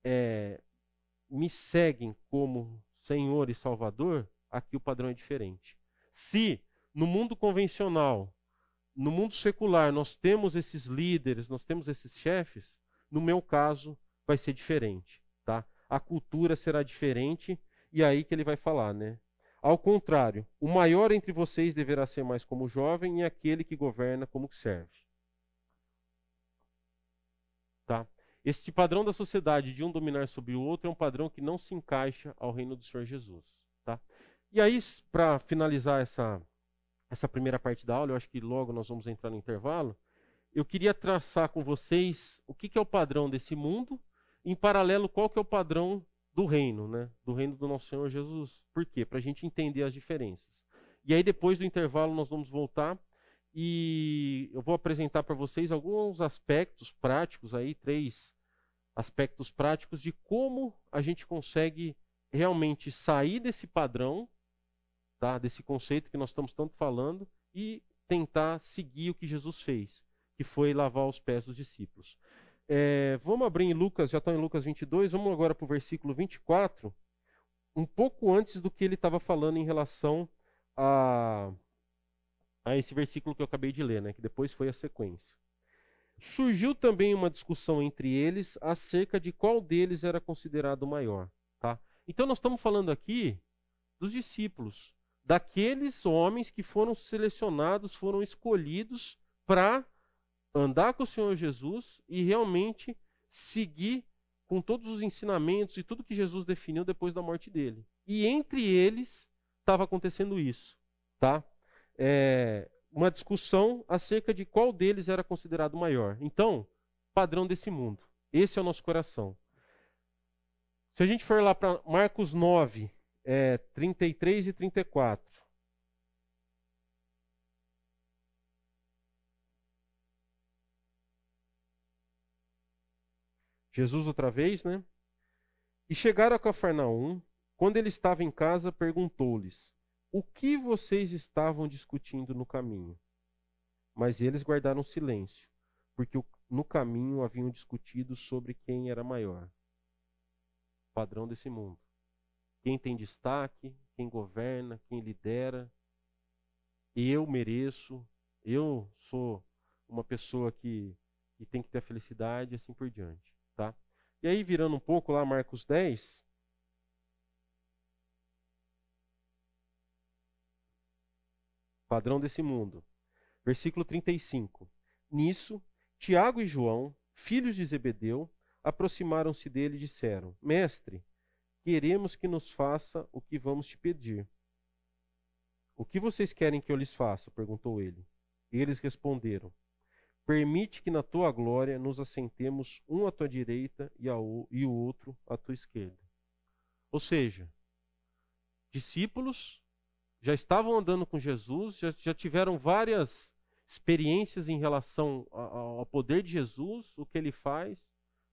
Speaker 1: é, me seguem como Senhor e Salvador, aqui o padrão é diferente. Se no mundo convencional, no mundo secular, nós temos esses líderes, nós temos esses chefes, no meu caso vai ser diferente, tá? A cultura será diferente e aí que ele vai falar, né? Ao contrário, o maior entre vocês deverá ser mais como jovem e aquele que governa como que serve. Tá? Este padrão da sociedade de um dominar sobre o outro é um padrão que não se encaixa ao reino do Senhor Jesus. Tá? E aí, para finalizar essa, essa primeira parte da aula, eu acho que logo nós vamos entrar no intervalo, eu queria traçar com vocês o que, que é o padrão desse mundo, em paralelo, qual que é o padrão do reino, né? do reino do nosso Senhor Jesus. Por quê? Para a gente entender as diferenças. E aí, depois do intervalo, nós vamos voltar e eu vou apresentar para vocês alguns aspectos práticos aí, três aspectos práticos de como a gente consegue realmente sair desse padrão, tá? Desse conceito que nós estamos tanto falando e tentar seguir o que Jesus fez, que foi lavar os pés dos discípulos. É, vamos abrir em Lucas, já está em Lucas 22, vamos agora para o versículo 24, um pouco antes do que ele estava falando em relação a a esse versículo que eu acabei de ler, né, que depois foi a sequência. Surgiu também uma discussão entre eles acerca de qual deles era considerado maior. Tá? Então, nós estamos falando aqui dos discípulos, daqueles homens que foram selecionados, foram escolhidos para andar com o Senhor Jesus e realmente seguir com todos os ensinamentos e tudo que Jesus definiu depois da morte dele. E entre eles estava acontecendo isso, tá? É, uma discussão acerca de qual deles era considerado maior. Então, padrão desse mundo. Esse é o nosso coração. Se a gente for lá para Marcos 9, é, 33 e 34. Jesus outra vez, né? E chegaram a Cafarnaum. Quando ele estava em casa, perguntou-lhes: O que vocês estavam discutindo no caminho? Mas eles guardaram silêncio, porque no caminho haviam discutido sobre quem era maior. Padrão desse mundo. Quem tem destaque, quem governa, quem lidera. Eu mereço, eu sou uma pessoa que, que tem que ter felicidade, assim por diante. Tá? E aí, virando um pouco lá, Marcos 10. Padrão desse mundo. Versículo 35. Nisso, Tiago e João, filhos de Zebedeu, aproximaram-se dele e disseram: Mestre, queremos que nos faça o que vamos te pedir. O que vocês querem que eu lhes faça? perguntou ele. E eles responderam: Permite que na tua glória nos assentemos um à tua direita e, e o outro à tua esquerda. Ou seja, discípulos já estavam andando com Jesus, já, já tiveram várias experiências em relação ao, poder de Jesus, o que ele faz,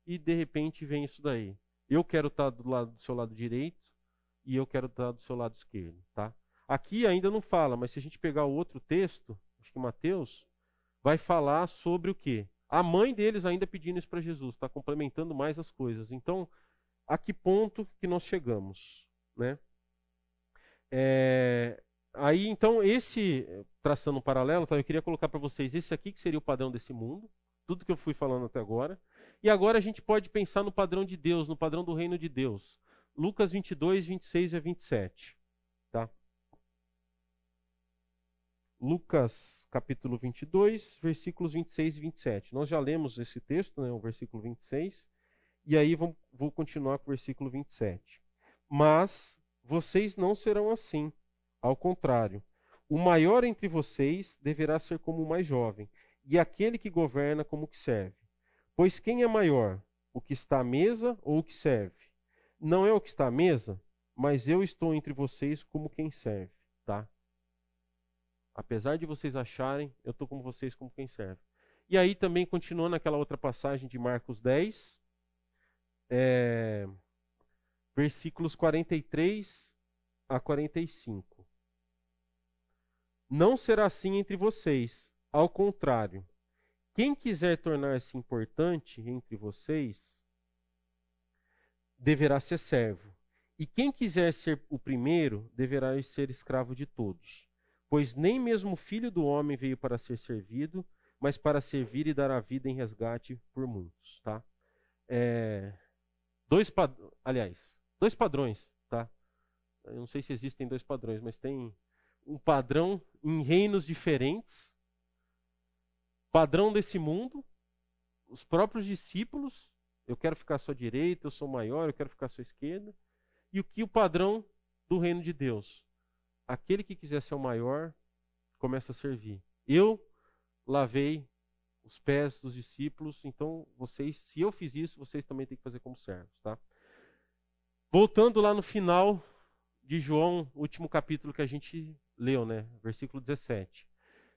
Speaker 1: e de repente vem isso daí. Eu quero estar do lado do seu lado direito e eu quero estar do seu lado esquerdo, tá? Aqui ainda não fala, mas se a gente pegar o outro texto, acho que Mateus, vai falar sobre o quê? A mãe deles ainda pedindo isso para Jesus, está complementando mais as coisas. Então, a que ponto que nós chegamos, né? É, aí, então, esse traçando um paralelo, tá, eu queria colocar para vocês esse aqui que seria o padrão desse mundo, tudo que eu fui falando até agora. E agora a gente pode pensar no padrão de Deus, no padrão do reino de Deus. Lucas 22, 26 a 27. Tá? Lucas capítulo 22, versículos 26 e 27. Nós já lemos esse texto, né, o versículo 26, e aí vou, vou continuar com o versículo 27. Mas vocês não serão assim. Ao contrário, o maior entre vocês deverá ser como o mais jovem, e aquele que governa como o que serve. Pois quem é maior, o que está à mesa ou o que serve? Não é o que está à mesa, mas eu estou entre vocês como quem serve, tá? Apesar de vocês acharem, eu estou com vocês como quem serve. E aí também continuando naquela outra passagem de Marcos 10, é, versículos 43 a 45. Não será assim entre vocês, ao contrário. Quem quiser tornar-se importante entre vocês, deverá ser servo. E quem quiser ser o primeiro, deverá ser escravo de todos. Pois nem mesmo o filho do homem veio para ser servido, mas para servir e dar a vida em resgate por muitos. Tá? É, dois aliás, dois padrões. Tá? Eu não sei se existem dois padrões, mas tem um padrão em reinos diferentes. Padrão desse mundo, os próprios discípulos, eu quero ficar à sua direita, eu sou maior, eu quero ficar à sua esquerda. E o que o padrão do reino de Deus? aquele que quiser ser o maior, começa a servir. Eu lavei os pés dos discípulos, então vocês, se eu fiz isso, vocês também têm que fazer como servos, tá? Voltando lá no final de João, último capítulo que a gente leu, né? Versículo 17.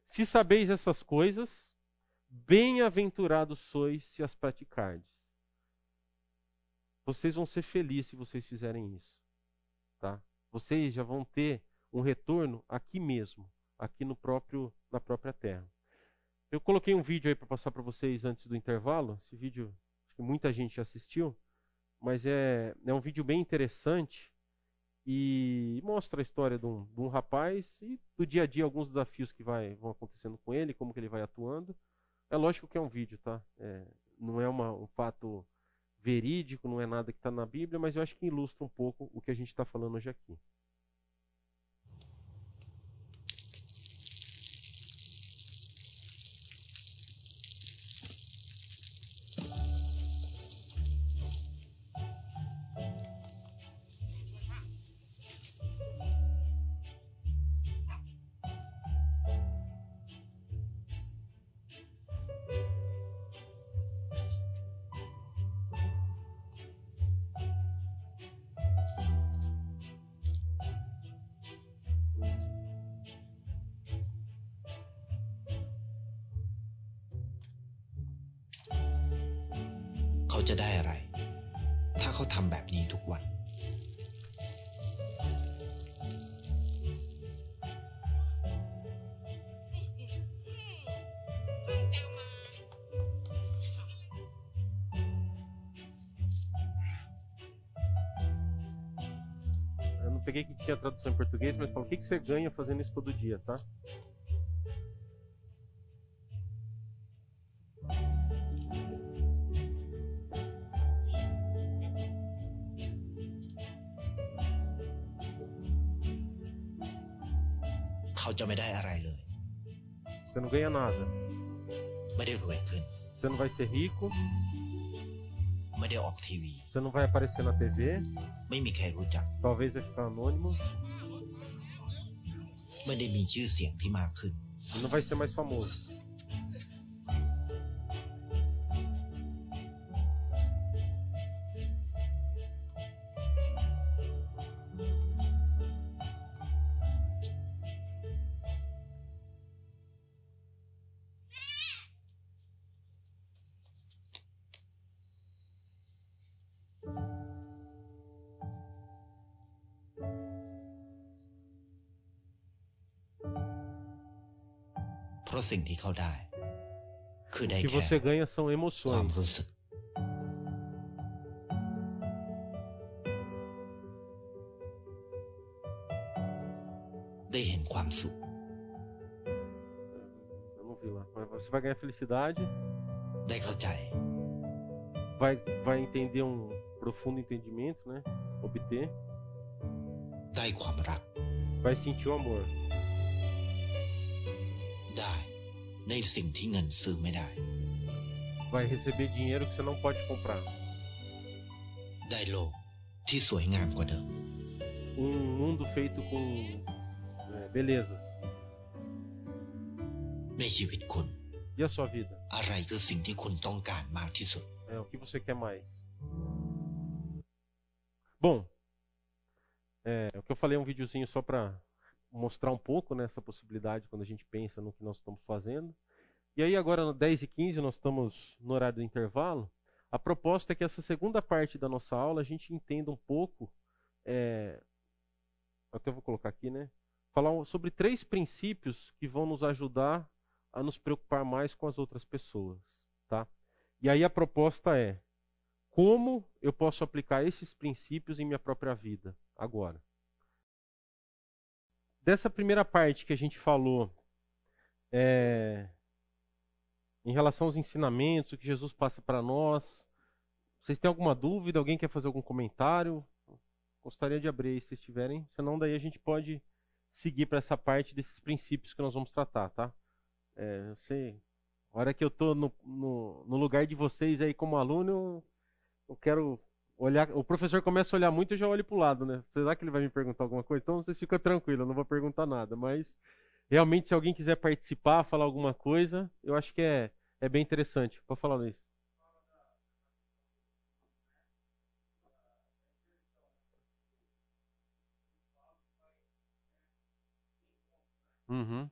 Speaker 1: Se sabeis essas coisas, bem-aventurados sois se as praticardes. Vocês vão ser felizes se vocês fizerem isso, tá? Vocês já vão ter um retorno aqui mesmo, aqui no próprio, na própria terra. Eu coloquei um vídeo aí para passar para vocês antes do intervalo. Esse vídeo, acho que muita gente assistiu, mas é, é um vídeo bem interessante e mostra a história de um, de um rapaz e do dia a dia alguns desafios que vai, vão acontecendo com ele, como que ele vai atuando. É lógico que é um vídeo, tá? É, não é uma, um fato verídico, não é nada que está na Bíblia, mas eu acho que ilustra um pouco o que a gente está falando hoje aqui. Tradução em português, mas falou: o que, que você ganha fazendo isso todo dia, tá? Você não ganha nada. Você não vai ser rico.
Speaker 3: ไม่ได้ออกทีวี
Speaker 1: Você não vai aparecer na TV.
Speaker 3: ไม่มีใครรู้จัก
Speaker 1: Talvez vai ficar anônimo.
Speaker 3: ไม่ได้มีชื่อเสียงที่มากขึ้น
Speaker 1: E não vai ser mais famoso. O que você ganha são emoções. Eu não vi lá. Você vai ganhar felicidade. Vai, vai entender um profundo entendimento, né? Obter. Vai sentir o amor.
Speaker 3: ในสิ่งที่เงินซื้อไม่ได้
Speaker 1: Vai receber dinheiro que você não pode comprar.
Speaker 3: ได้โลกที่สวยงามกว่าเดิม
Speaker 1: Um mundo feito com é, belezas.
Speaker 3: ในชีวิตคุณ
Speaker 1: E a sua vida?
Speaker 3: อะไรคือสิ่งที่คุณต้องการมากที่สุด
Speaker 1: É, o que você quer mais? Bom, é, o que eu falei é um videozinho só para mostrar um pouco nessa né, possibilidade quando a gente pensa no que nós estamos fazendo. E aí agora no 10 e 15 nós estamos no horário do intervalo. A proposta é que essa segunda parte da nossa aula a gente entenda um pouco, é, até vou colocar aqui, né? Falar sobre três princípios que vão nos ajudar a nos preocupar mais com as outras pessoas, tá? E aí a proposta é como eu posso aplicar esses princípios em minha própria vida agora dessa primeira parte que a gente falou, é, em relação aos ensinamentos, o que Jesus passa para nós, vocês têm alguma dúvida? Alguém quer fazer algum comentário? Gostaria de abrir aí se tiverem, senão daí a gente pode seguir para essa parte desses princípios que nós vamos tratar, tá? É, sei, a hora que eu estou no, no, no, lugar de vocês aí como aluno, eu, eu quero olhar, o professor começa a olhar muito e já olha para o lado, né? Será que ele vai me perguntar alguma coisa? Então você fica tranquilo, eu não vou perguntar nada. Mas realmente, se alguém quiser participar, falar alguma coisa, eu acho que é, é bem interessante. Pode falar, Luiz. Uhum.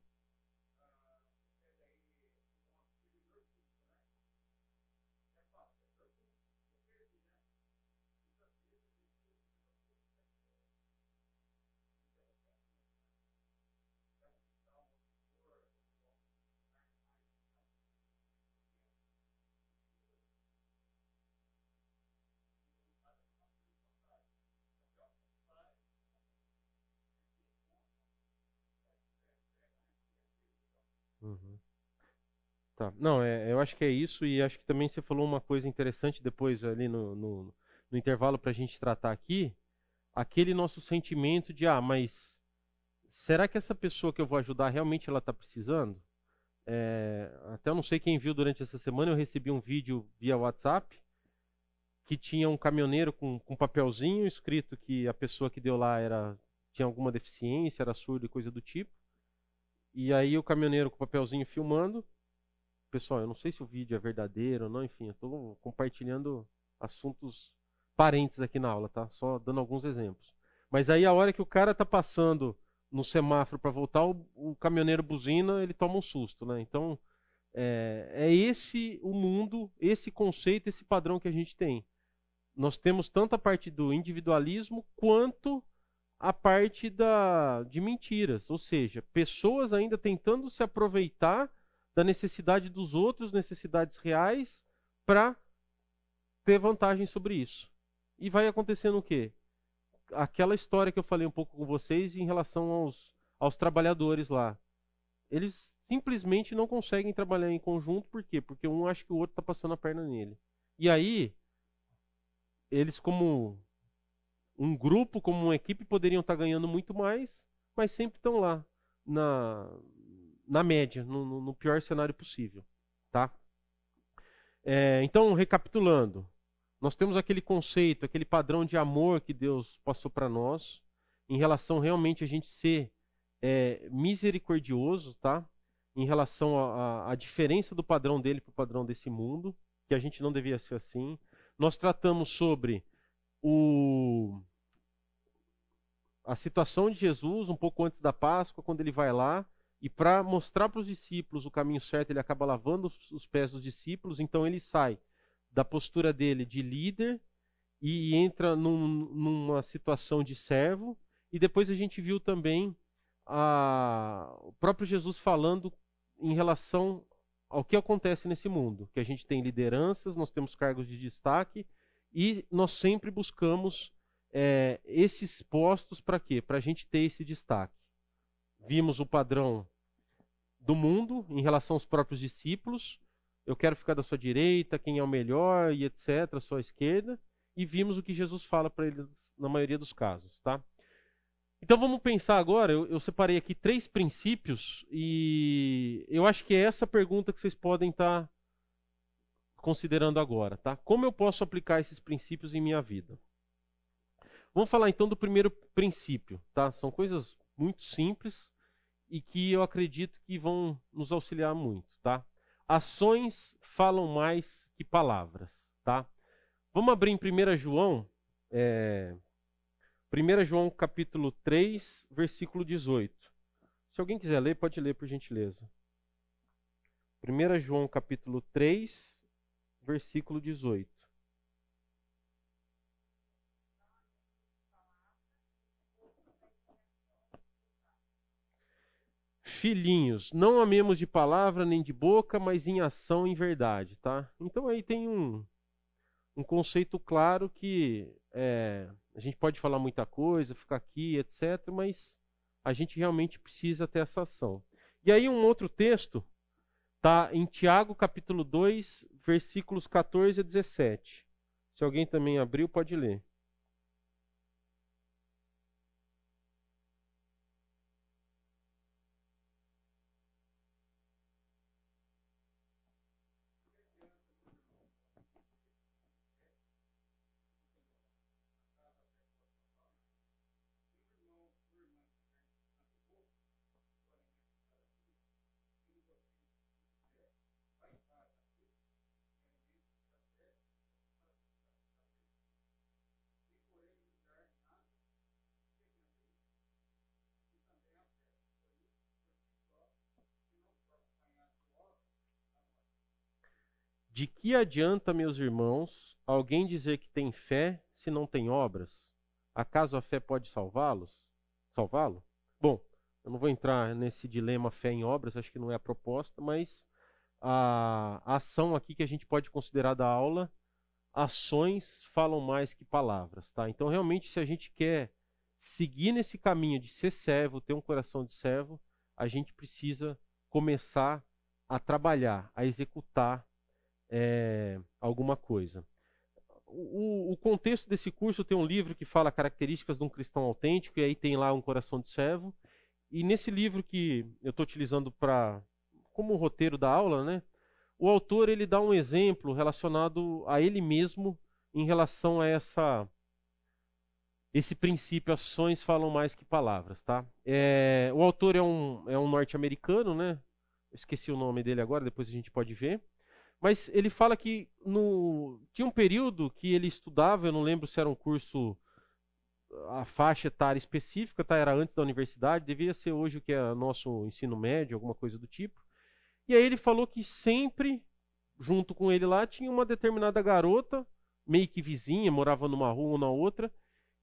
Speaker 1: Tá. Não, é, eu acho que é isso e acho que também você falou uma coisa interessante depois ali no, no, no intervalo para a gente tratar aqui, aquele nosso sentimento de ah, mas será que essa pessoa que eu vou ajudar realmente ela está precisando? É, até eu não sei quem viu durante essa semana, eu recebi um vídeo via WhatsApp que tinha um caminhoneiro com, com um papelzinho escrito que a pessoa que deu lá era tinha alguma deficiência, era surdo e coisa do tipo. E aí o caminhoneiro com o papelzinho filmando. Pessoal, eu não sei se o vídeo é verdadeiro ou não, enfim, eu estou compartilhando assuntos parentes aqui na aula, tá? Só dando alguns exemplos. Mas aí a hora que o cara está passando no semáforo para voltar, o, o, caminhoneiro buzina, ele toma um susto, né? Então, é, é esse o mundo, esse conceito, esse padrão que a gente tem. Nós temos tanto a parte do individualismo quanto a parte da, de mentiras, ou seja, pessoas ainda tentando se aproveitar da necessidade dos outros, necessidades reais, para ter vantagem sobre isso. E vai acontecendo o quê? aquela história que eu falei um pouco com vocês em relação aos, aos trabalhadores lá. Eles simplesmente não conseguem trabalhar em conjunto, por quê? Porque um acha que o outro está passando a perna nele. E aí, eles como um grupo, como uma equipe, poderiam estar tá ganhando muito mais, mas sempre estão lá, na, na média, no, no pior cenário possível. Tá? É, então, recapitulando, nós temos aquele conceito, aquele padrão de amor que Deus passou para nós, em relação realmente a gente ser é, misericordioso, tá? Em relação à diferença do padrão dele para o padrão desse mundo, que a gente não devia ser assim. Nós tratamos sobre o, a situação de Jesus um pouco antes da Páscoa, quando ele vai lá e para mostrar para os discípulos o caminho certo, ele acaba lavando os pés dos discípulos, então ele sai da postura dele de líder e entra num, numa situação de servo. E depois a gente viu também a, o próprio Jesus falando em relação ao que acontece nesse mundo, que a gente tem lideranças, nós temos cargos de destaque e nós sempre buscamos é, esses postos para quê? Para a gente ter esse destaque. Vimos o padrão do mundo em relação aos próprios discípulos, eu quero ficar da sua direita, quem é o melhor e etc, a sua esquerda, e vimos o que Jesus fala para eles na maioria dos casos, tá? Então vamos pensar agora, eu, eu, separei aqui três princípios e eu acho que é essa pergunta que vocês podem estar tá considerando agora, tá? Como eu posso aplicar esses princípios em minha vida? Vamos falar então do primeiro princípio, tá? São coisas muito simples e que eu acredito que vão nos auxiliar muito, tá? ações falam mais que palavras, tá? Vamos abrir em 1 João, é, 1 João capítulo 3, versículo 18. Se alguém quiser ler, pode ler por gentileza. 1 João capítulo 3, versículo 18. Filhinhos, não amemos de palavra nem de boca, mas em ação e em verdade, tá? Então aí tem um, um conceito claro que é, a gente pode falar muita coisa, ficar aqui, etc., mas a gente realmente precisa ter essa ação. E aí um outro texto tá em Tiago capítulo 2, versículos 14 a 17. Se alguém também abriu, pode ler. De que adianta, meus irmãos, alguém dizer que tem fé se não tem obras? Acaso a fé pode salvá-los? Salvá-lo? Bom, eu não vou entrar nesse dilema fé em obras, acho que não é a proposta, mas a, ação aqui que a gente pode considerar da aula, ações falam mais que palavras, tá? Então, realmente, se a gente quer seguir nesse caminho de ser servo, ter um coração de servo, a gente precisa começar a trabalhar, a executar é, alguma coisa. O, o, contexto desse curso tem um livro que fala características de um cristão autêntico, e aí tem lá um coração de servo. E nesse livro que eu estou utilizando para como roteiro da aula, né, o autor ele dá um exemplo relacionado a ele mesmo em relação a essa esse princípio, ações falam mais que palavras, tá? É, o autor é um, é um norte-americano, né? Esqueci o nome dele agora, depois a gente pode ver. Mas ele fala que no, tinha um período que ele estudava, eu não lembro se era um curso, a faixa etária específica, tá? Era antes da universidade, devia ser hoje o que é nosso ensino médio, alguma coisa do tipo. E aí ele falou que sempre, junto com ele lá, tinha uma determinada garota, meio que vizinha, morava numa rua ou na outra,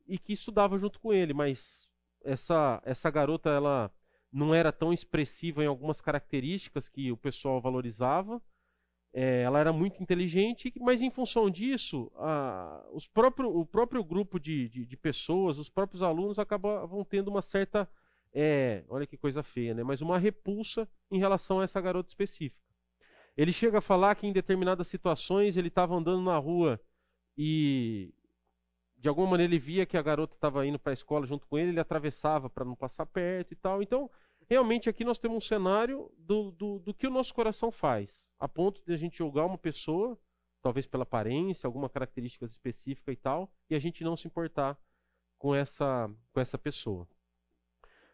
Speaker 1: e que estudava junto com ele, mas essa, essa garota ela não era tão expressiva em algumas características que o pessoal valorizava. É, ela era muito inteligente, mas em função disso, a, os próprio, o próprio grupo de, de, de, pessoas, os próprios alunos acabavam tendo uma certa, é, olha que coisa feia, né? mas uma repulsa em relação a essa garota específica. Ele chega a falar que em determinadas situações ele estava andando na rua e, de alguma maneira ele via que a garota estava indo para a escola junto com ele, ele atravessava para não passar perto e tal. Então, realmente aqui nós temos um cenário do, do, do, que o nosso coração faz, a ponto de a gente julgar uma pessoa, talvez pela aparência, alguma característica específica e tal, e a gente não se importar com essa, com essa pessoa.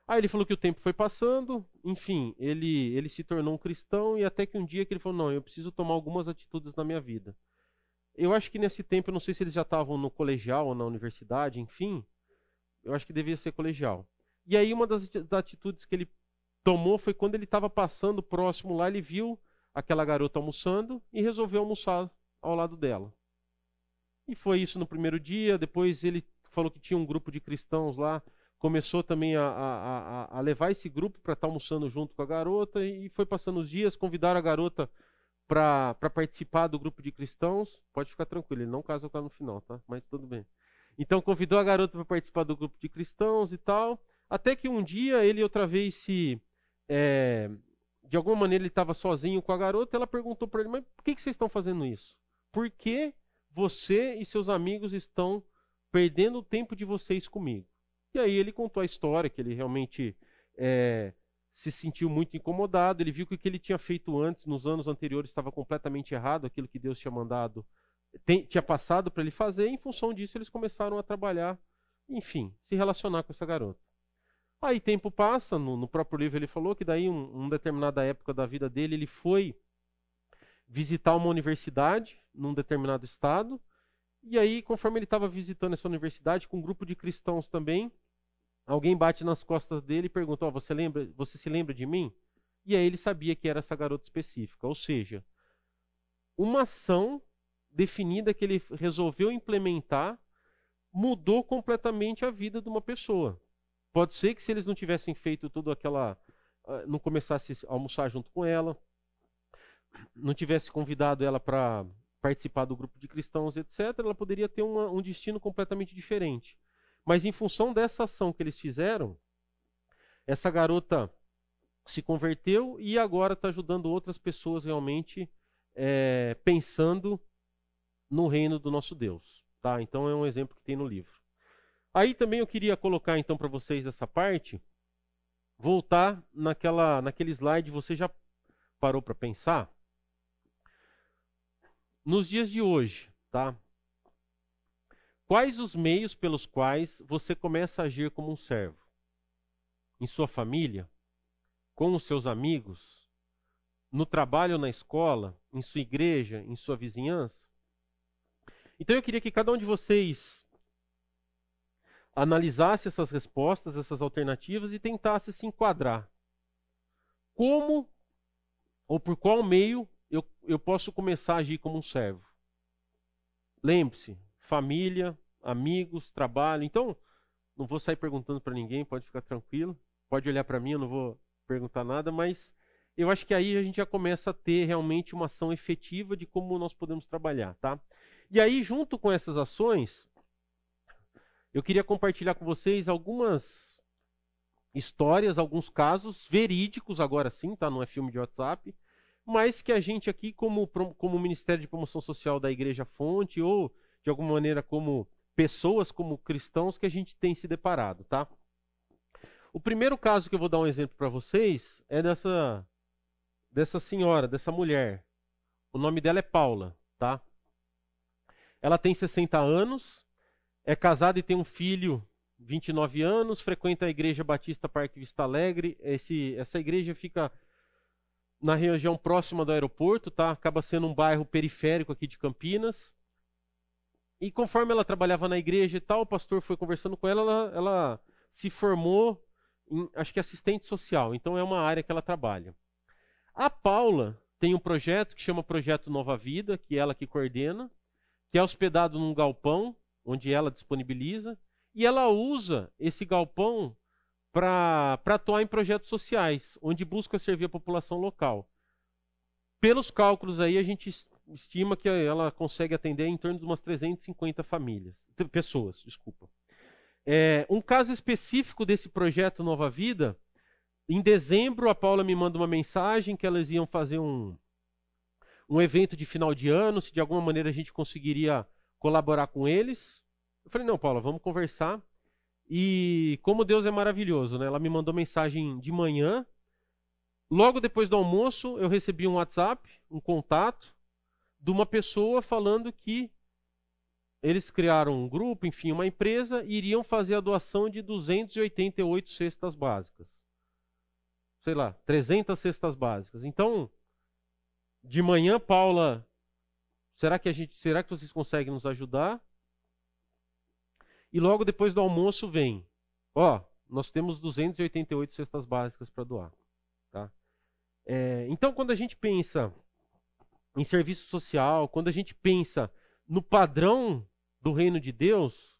Speaker 1: Aí ele falou que o tempo foi passando, enfim, ele, ele se tornou um cristão e até que um dia que ele falou, não, eu preciso tomar algumas atitudes na minha vida. Eu acho que nesse tempo, eu não sei se eles já estavam no colegial ou na universidade, enfim. Eu acho que devia ser colegial. E aí, uma das atitudes que ele tomou foi quando ele estava passando próximo lá, ele viu aquela garota almoçando e resolveu almoçar ao lado dela. E foi isso no primeiro dia. Depois ele falou que tinha um grupo de cristãos lá, começou também a, a, a levar esse grupo para estar tá almoçando junto com a garota. E foi passando os dias, convidaram a garota para participar do grupo de cristãos, pode ficar tranquilo, ele não casa com ela no final, tá? Mas tudo bem. Então convidou a garota para participar do grupo de cristãos e tal. Até que um dia ele outra vez se. É, de alguma maneira ele estava sozinho com a garota, ela perguntou para ele: Mas por que, que vocês estão fazendo isso? Por que você e seus amigos estão perdendo o tempo de vocês comigo? E aí ele contou a história, que ele realmente é, se sentiu muito incomodado, ele viu que o que ele tinha feito antes, nos anos anteriores, estava completamente errado, aquilo que Deus tinha mandado, tem, tinha passado para ele fazer, e em função disso eles começaram a trabalhar, enfim, se relacionar com essa garota. Aí tempo passa, no, no próprio livro ele falou que daí, um, uma determinada época da vida dele, ele foi visitar uma universidade num determinado estado, e aí, conforme ele estava visitando essa universidade, com um grupo de cristãos também, Alguém bate nas costas dele e pergunta: oh, você, lembra, você se lembra de mim? E aí ele sabia que era essa garota específica. Ou seja, uma ação definida que ele resolveu implementar mudou completamente a vida de uma pessoa. Pode ser que se eles não tivessem feito tudo aquela. Ah, não começasse a almoçar junto com ela, não tivesse convidado ela para participar do grupo de cristãos, etc., ela poderia ter uma, um destino completamente diferente. Mas em função dessa ação que eles fizeram, essa garota se converteu e agora está ajudando outras pessoas realmente é, pensando no reino do nosso Deus. Tá? Então é um exemplo que tem no livro. Aí também eu queria colocar então para vocês essa parte, voltar naquela, naquele slide, você já parou para pensar? Nos dias de hoje, tá? Quais os meios pelos quais você começa a agir como um servo? Em sua família? Com os seus amigos? No trabalho ou na escola? Em sua igreja? Em sua vizinhança? Então eu queria que cada um de vocês analisasse essas respostas, essas alternativas e tentasse se enquadrar. Como ou por qual meio eu, eu posso começar a agir como um servo? Lembre-se, família, amigos, trabalho. Então, não vou sair perguntando para ninguém, pode ficar tranquilo. Pode olhar para mim, eu não vou perguntar nada, mas eu acho que aí a gente já começa a ter realmente uma ação efetiva de como nós podemos trabalhar, tá? E aí, junto com essas ações, eu queria compartilhar com vocês algumas histórias, alguns casos verídicos, agora sim, tá? Não é filme de WhatsApp, mas que a gente aqui, como, como Ministério de Promoção Social da Igreja Fonte, ou de alguma maneira como pessoas, como cristãos, que a gente tem se deparado, tá? O primeiro caso que eu vou dar um exemplo para vocês é dessa, dessa senhora, dessa mulher. O nome dela é Paula, tá? Ela tem 60 anos, é casada e tem um filho, 29 anos, frequenta a Igreja Batista Parque Vista Alegre. Esse, essa igreja fica na região próxima do aeroporto, tá? Acaba sendo um bairro periférico aqui de Campinas. E conforme ela trabalhava na igreja e tal, o pastor foi conversando com ela, ela, ela se formou em, acho que assistente social. Então é uma área que ela trabalha. A Paula tem um projeto que chama Projeto Nova Vida, que é ela que coordena, que é hospedado num galpão onde ela disponibiliza, e ela usa esse galpão para atuar em projetos sociais, onde busca servir a população local. Pelos cálculos aí, a gente estima que ela consegue atender em torno de umas 350 famílias, pessoas, desculpa. É, um caso específico desse projeto Nova Vida, em dezembro a Paula me manda uma mensagem que elas iam fazer um, um evento de final de ano, se de alguma maneira a gente conseguiria colaborar com eles. Eu falei, não, Paula, vamos conversar. E como Deus é maravilhoso, né? Ela me mandou mensagem de manhã. Logo depois do almoço, eu recebi um WhatsApp, um contato, de uma pessoa falando que eles criaram um grupo, enfim, uma empresa, e iriam fazer a doação de 288 cestas básicas. Sei lá, 300 cestas básicas. Então, de manhã, Paula, será que a gente, será que vocês conseguem nos ajudar? E logo depois do almoço vem, ó, nós temos 288 cestas básicas para doar. Tá? É, então, quando a gente pensa em serviço social, quando a gente pensa no padrão do reino de Deus,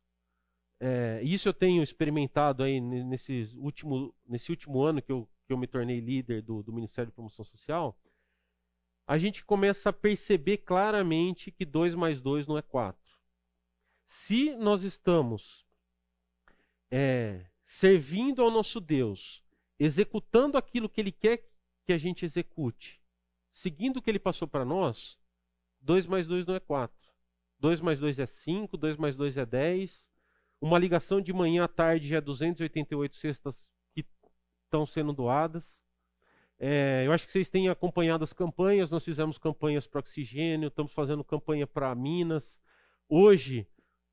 Speaker 1: é, isso eu tenho experimentado aí nesse último, nesse último ano que eu, que eu me tornei líder do, do Ministério de Promoção Social, a gente começa a perceber claramente que 2 mais 2 não é 4. Se nós estamos é, servindo ao nosso Deus, executando aquilo que Ele quer que a gente execute, seguindo o que Ele passou para nós, 2 mais 2 não é 4. 2 mais 2 é 5, 2 mais 2 é 10. Uma ligação de manhã à tarde já é 288 cestas que estão sendo doadas. É, eu acho que vocês têm acompanhado as campanhas. Nós fizemos campanhas para oxigênio, estamos fazendo campanha para Minas. Hoje,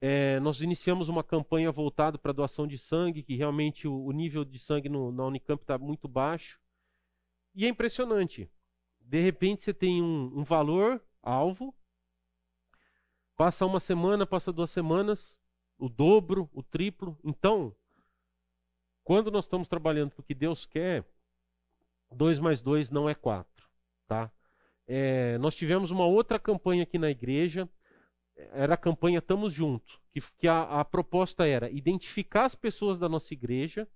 Speaker 1: é, nós iniciamos uma campanha voltada para doação de sangue, que realmente o, o nível de sangue no, na Unicamp está muito baixo. E é impressionante. De repente você tem um, um valor alvo, passa uma semana, passa duas semanas, o dobro, o triplo. Então, quando nós estamos trabalhando para o que Deus quer, 2 mais 2 não é 4. Tá? É, nós tivemos uma outra campanha aqui na igreja era a campanha Tamo Junto, que, que a, a proposta era identificar as pessoas da nossa igreja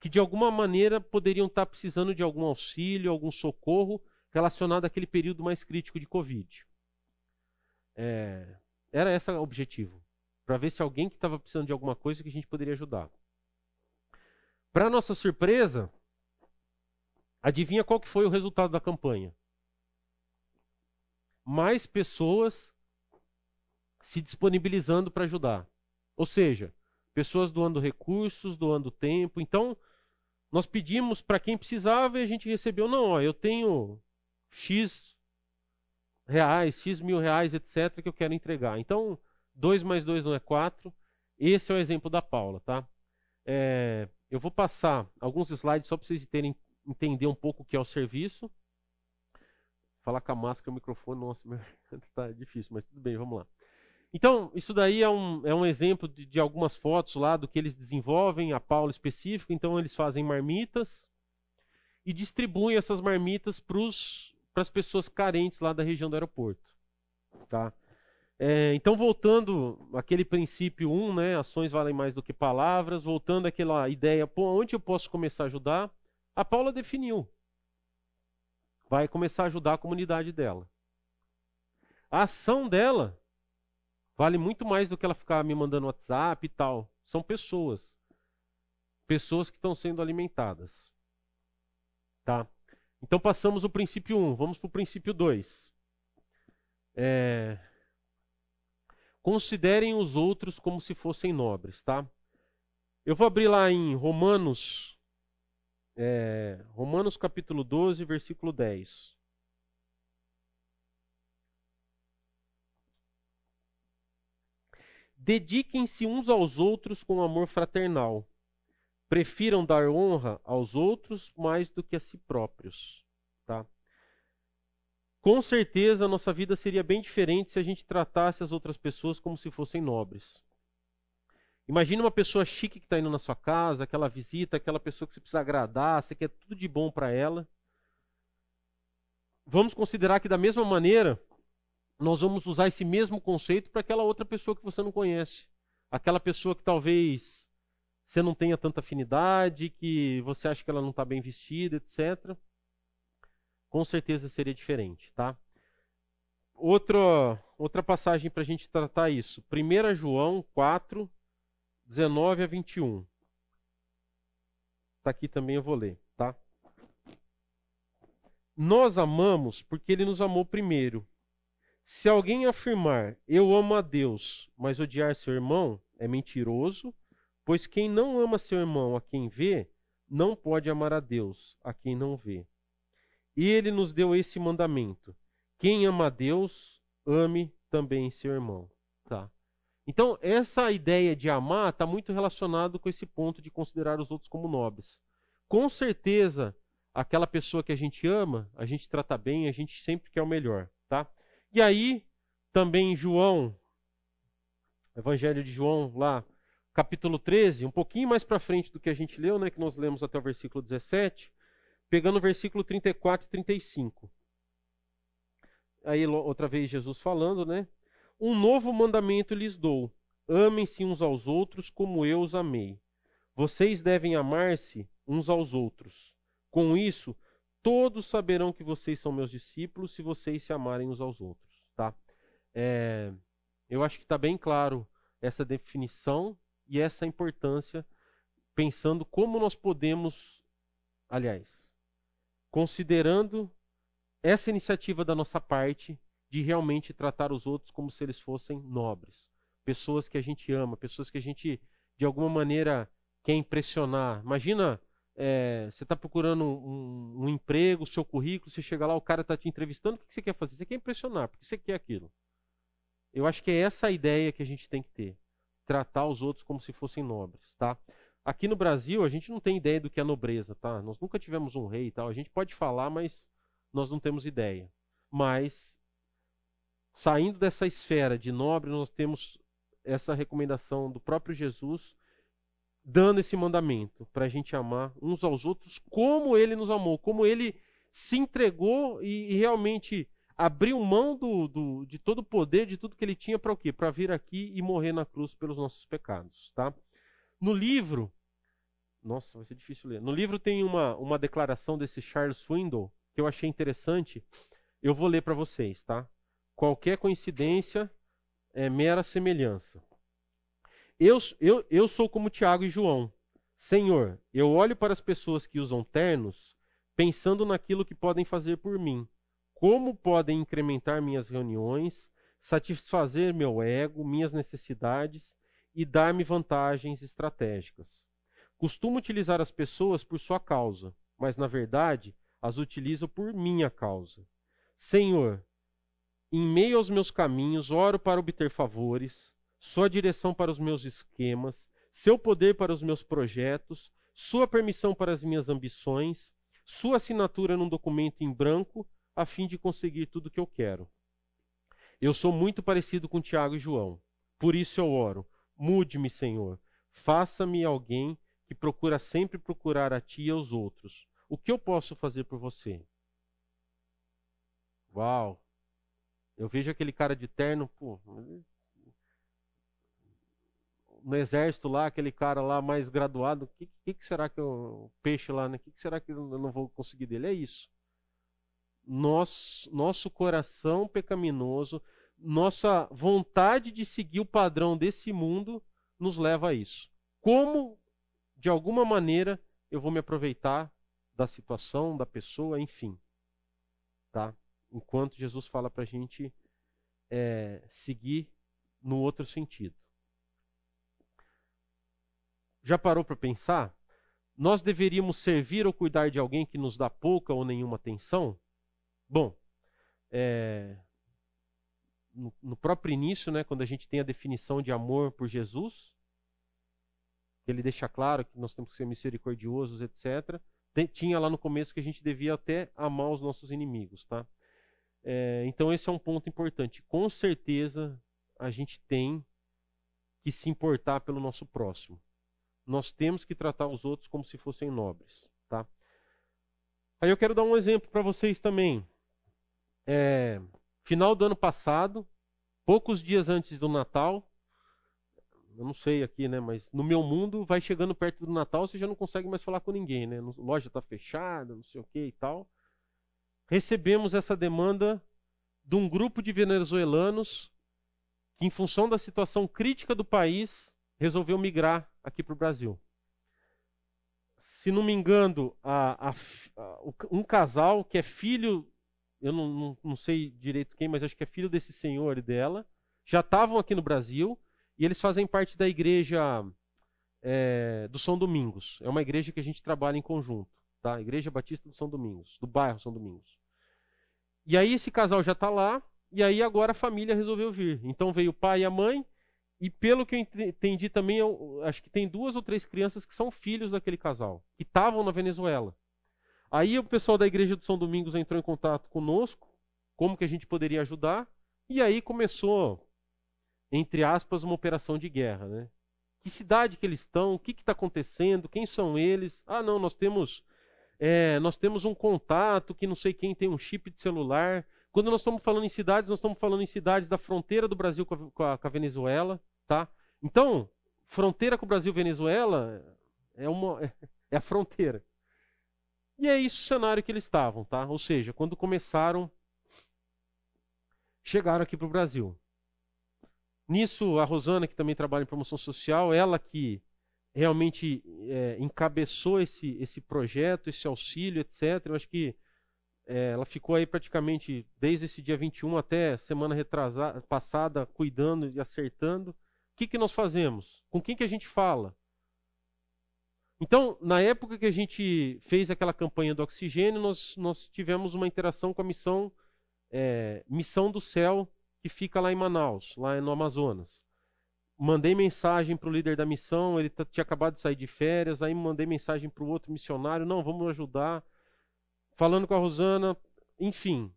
Speaker 1: que de alguma maneira poderiam estar precisando de algum auxílio, algum socorro relacionado àquele período mais crítico de Covid. É, era esse o objetivo, para ver se alguém que estava precisando de alguma coisa que a gente poderia ajudar. Para nossa surpresa, adivinha qual que foi o resultado da campanha? Mais pessoas se disponibilizando para ajudar. Ou seja, pessoas doando recursos, doando tempo. Então, nós pedimos para quem precisava e a gente recebeu, não, ó, eu tenho X reais, X mil reais, etc., que eu quero entregar. Então, 2 mais 2 não é 4. Esse é o exemplo da Paula, tá? É, eu vou passar alguns slides só para vocês terem, entender um pouco o que é o serviço. Falar com a máscara e o microfone, nossa, está difícil, mas tudo bem, vamos lá. Então, isso daí é um, é um exemplo de, de, algumas fotos lá do que eles desenvolvem, a Paula específico. Então, eles fazem marmitas e distribuem essas marmitas para as pessoas carentes lá da região do aeroporto. Tá? É, então, voltando àquele princípio 1, um, né, ações valem mais do que palavras, voltando àquela ideia, pô, onde eu posso começar a ajudar? A Paula definiu. Vai começar a ajudar a comunidade dela. A ação dela Vale muito mais do que ela ficar me mandando WhatsApp e tal. São pessoas. Pessoas que estão sendo alimentadas. Tá? Então passamos o princípio 1, vamos para o princípio 2. É... Considerem os outros como se fossem nobres, tá? Eu vou abrir lá em Romanos, é... Romanos capítulo 12, versículo 10. Dediquem-se uns aos outros com amor fraternal. Prefiram dar honra aos outros mais do que a si próprios. Tá? Com certeza, a nossa vida seria bem diferente se a gente tratasse as outras pessoas como se fossem nobres. Imagina uma pessoa chique que está indo na sua casa, aquela visita, aquela pessoa que você precisa agradar, você quer tudo de bom para ela. Vamos considerar que, da mesma maneira, nós vamos usar esse mesmo conceito para aquela outra pessoa que você não conhece. Aquela pessoa que talvez você não tenha tanta afinidade, que você acha que ela não está bem vestida, etc. Com certeza seria diferente, tá? Outra, outra passagem para a gente tratar isso. 1 João 4, 19 a 21. Está aqui também, eu vou ler, tá? Nós amamos porque ele nos amou primeiro. Se alguém afirmar eu amo a Deus, mas odiar seu irmão, é mentiroso, pois quem não ama seu irmão a quem vê, não pode amar a Deus a quem não vê. E ele nos deu esse mandamento: quem ama a Deus, ame também seu irmão. Tá? Então, essa ideia de amar está muito relacionado com esse ponto de considerar os outros como nobres. Com certeza, aquela pessoa que a gente ama, a gente trata bem, a gente sempre quer o melhor. Tá? E aí, também João, Evangelho de João, lá, capítulo 13, um pouquinho mais para frente do que a gente leu, né, que nós lemos até o versículo 17, pegando o versículo 34 e 35. Aí, outra vez, Jesus falando, né? Um novo mandamento lhes dou: amem-se uns aos outros como eu os amei. Vocês devem amar-se uns aos outros. Com isso, todos saberão que vocês são meus discípulos se vocês se amarem uns aos outros. É, eu acho que está bem claro essa definição e essa importância, pensando como nós podemos, aliás, considerando essa iniciativa da nossa parte de realmente tratar os outros como se eles fossem nobres, pessoas que a gente ama, pessoas que a gente de alguma maneira quer impressionar. Imagina é, você está procurando um, um, emprego, seu currículo, você chega lá, o cara está te entrevistando, o que você quer fazer? Você quer impressionar, porque você quer aquilo. Eu acho que é essa a ideia que a gente tem que ter. Tratar os outros como se fossem nobres, tá? Aqui no Brasil, a gente não tem ideia do que é nobreza, tá? Nós nunca tivemos um rei e tal. A gente pode falar, mas nós não temos ideia. Mas, saindo dessa esfera de nobre, nós temos essa recomendação do próprio Jesus dando esse mandamento para a gente amar uns aos outros como ele nos amou, como ele se entregou e, e realmente abriu mão do, do, de todo o poder, de tudo que ele tinha para o quê? Para vir aqui e morrer na cruz pelos nossos pecados, tá? No livro, nossa, vai ser difícil ler. No livro tem uma, uma declaração desse Charles Swindoll que eu achei interessante. Eu vou ler para vocês, tá? Qualquer coincidência é mera semelhança. Eu, eu, eu sou como Tiago e João. Senhor, eu olho para as pessoas que usam ternos, pensando naquilo que podem fazer por mim. Como podem incrementar minhas reuniões, satisfazer meu ego, minhas necessidades e dar-me vantagens estratégicas. Costumo utilizar as pessoas por sua causa, mas na verdade as utilizo por minha causa. Senhor, em meio aos meus caminhos, oro para obter favores, sua direção para os meus esquemas, seu poder para os meus projetos, sua permissão para as minhas ambições, sua assinatura num documento em branco, a fim de conseguir tudo o que eu quero. Eu sou muito parecido com Tiago e João. Por isso eu oro: mude-me, Senhor. Faça-me alguém que procura sempre procurar a ti e aos outros. O que eu posso fazer por você? Uau! Eu vejo aquele cara de terno, pô, no exército lá, aquele cara lá mais graduado, o que, que, será que o peixe lá, né? O que, que será que eu não vou conseguir dele? É isso. Nosso, coração pecaminoso, nossa vontade de seguir o padrão desse mundo nos leva a isso. Como, de alguma maneira, eu vou me aproveitar da situação, da pessoa, enfim. Tá? Enquanto Jesus fala para a gente é, seguir no outro sentido. Já parou para pensar? Nós deveríamos servir ou cuidar de alguém que nos dá pouca ou nenhuma atenção? Bom, é, no, no, próprio início, né, quando a gente tem a definição de amor por Jesus, ele deixa claro que nós temos que ser misericordiosos, etc. Tem, tinha lá no começo que a gente devia até amar os nossos inimigos, tá? É, então esse é um ponto importante. Com certeza a gente tem que se importar pelo nosso próximo. Nós temos que tratar os outros como se fossem nobres, tá? Aí eu quero dar um exemplo para vocês também. É, final do ano passado, poucos dias antes do Natal, eu não sei aqui, né? Mas no meu mundo, vai chegando perto do Natal, você já não consegue mais falar com ninguém, né? Loja está fechada, não sei o que e tal. Recebemos essa demanda de um grupo de venezuelanos que, em função da situação crítica do país, resolveu migrar aqui para o Brasil. Se não me engano, a, a, a, um casal que é filho, eu não, não, não sei direito quem, mas acho que é filho desse senhor e dela, já estavam aqui no Brasil e eles fazem parte da igreja é, do São Domingos. É uma igreja que a gente trabalha em conjunto, tá? Igreja Batista do São Domingos, do bairro São Domingos. E aí esse casal já está lá, e aí agora a família resolveu vir. Então veio o pai e a mãe, e pelo que eu entendi também, eu acho que tem duas ou três crianças que são filhos daquele casal, que estavam na Venezuela. Aí o pessoal da igreja do São Domingos entrou em contato conosco, como que a gente poderia ajudar, e aí começou entre aspas, uma operação de guerra. Né? Que cidade que eles estão? O que está acontecendo? Quem são eles? Ah, não, nós temos, é, nós temos um contato que não sei quem tem um chip de celular. Quando nós estamos falando em cidades, nós estamos falando em cidades da fronteira do Brasil com a, com a, com a Venezuela. Tá? Então, fronteira com o Brasil e Venezuela é, uma, é a fronteira. E é isso o cenário que eles estavam, tá? Ou seja, quando começaram, chegaram aqui para o Brasil. Nisso, a Rosana, que também trabalha em promoção social, ela que realmente é, encabeçou esse, esse projeto, esse auxílio, etc. Eu acho que é, ela ficou aí praticamente desde esse dia 21 até semana retrasada, passada, cuidando e acertando. O que, que nós fazemos? Com quem que a gente fala? Então, na época que a gente fez aquela campanha do oxigênio, nós, nós tivemos uma interação com a missão é, Missão do Céu que fica lá em Manaus, lá no Amazonas. Mandei mensagem para o líder da missão, ele tinha acabado de sair de férias, aí mandei mensagem para o outro missionário, não, vamos ajudar. Falando com a Rosana, enfim,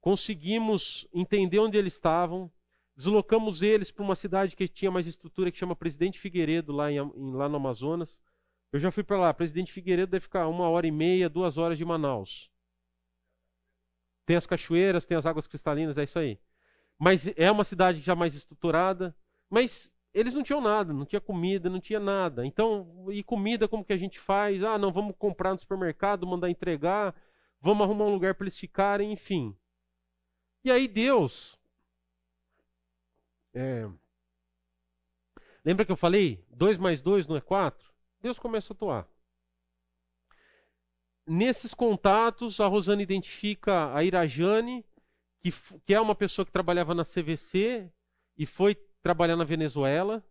Speaker 1: conseguimos entender onde eles estavam, deslocamos eles para uma cidade que tinha mais estrutura, que chama Presidente Figueiredo, lá, em, lá no Amazonas. Eu já fui para lá. Presidente Figueiredo deve ficar uma hora e meia, duas horas de Manaus. Tem as cachoeiras, tem as águas cristalinas, é isso aí. Mas é uma cidade já mais estruturada. Mas eles não tinham nada, não tinha comida, não tinha nada. Então, e comida como que a gente faz? Ah, não, vamos comprar no supermercado, mandar entregar, vamos arrumar um lugar para eles ficarem, enfim. E aí Deus. É, lembra que eu falei? 2 mais 2 não é 4? Deus começa a atuar. Nesses contatos, a Rosana identifica a Irajane que, que é uma pessoa que trabalhava na CVC e foi trabalhar na Venezuela.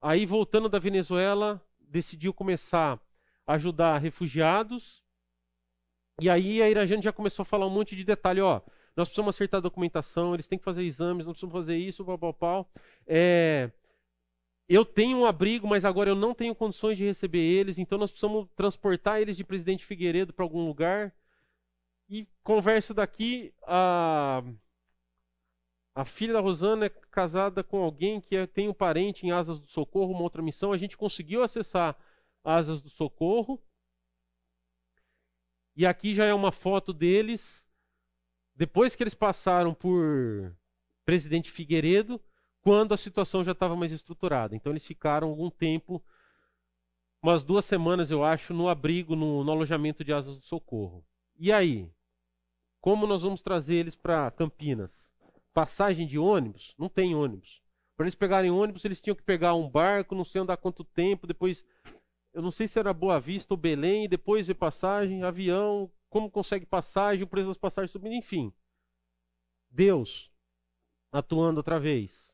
Speaker 1: Aí, voltando da Venezuela, decidiu começar a ajudar refugiados. E aí a Irajane já começou a falar um monte de detalhe, ó. Nós precisamos acertar a documentação, eles têm que fazer exames, nós precisamos fazer isso, pau, pau, pau. É, eu tenho um abrigo, mas agora eu não tenho condições de receber eles, então nós precisamos transportar eles de Presidente Figueiredo para algum lugar. E conversa daqui, a, a filha da Rosana é casada com alguém que é, tem um parente em Asas do Socorro, uma outra missão. A gente conseguiu acessar Asas do Socorro. E aqui já é uma foto deles, depois que eles passaram por Presidente Figueiredo, quando a situação já estava mais estruturada. Então eles ficaram algum tempo, umas duas semanas, eu acho, no abrigo, no, no alojamento de Asas do Socorro. E aí? Como nós vamos trazer eles para Campinas? Passagem de ônibus? Não tem ônibus. Para eles pegarem ônibus, eles tinham que pegar um barco, não sei andar quanto tempo, depois eu não sei se era Boa Vista ou Belém, depois ver passagem, avião, como consegue passagem, o preço das passagens subindo, enfim. Deus atuando outra vez.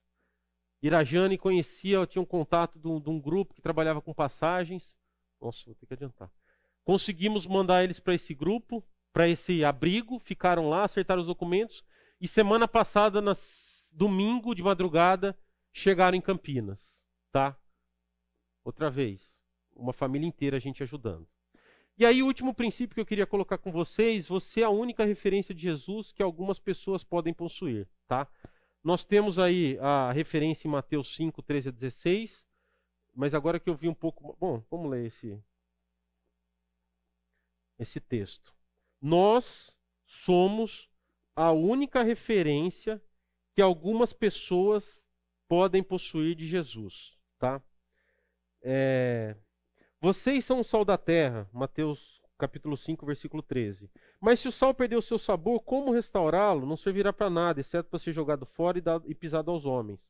Speaker 1: Irajane conhecia, tinha um contato de um, de um grupo que trabalhava com passagens. Nossa, vou ter que adiantar. Conseguimos mandar eles para esse grupo, para esse abrigo, ficaram lá, acertaram os documentos. E semana passada, nas, domingo de madrugada, chegaram em Campinas, tá? Outra vez, uma família inteira a gente ajudando. E aí, o último princípio que eu queria colocar com vocês: você é a única referência de Jesus que algumas pessoas podem possuir, tá? Nós temos aí a referência em Mateus 5, 13 a 16, mas agora que eu vi um pouco. Bom, vamos ler esse, esse texto. Nós somos a única referência que algumas pessoas podem possuir de Jesus, tá? É... Vocês são o sal da terra, Mateus capítulo 5, versículo 13. Mas se o sal perder o seu sabor, como restaurá-lo? Não servirá para nada, exceto para ser jogado fora e, dado, e pisado aos homens.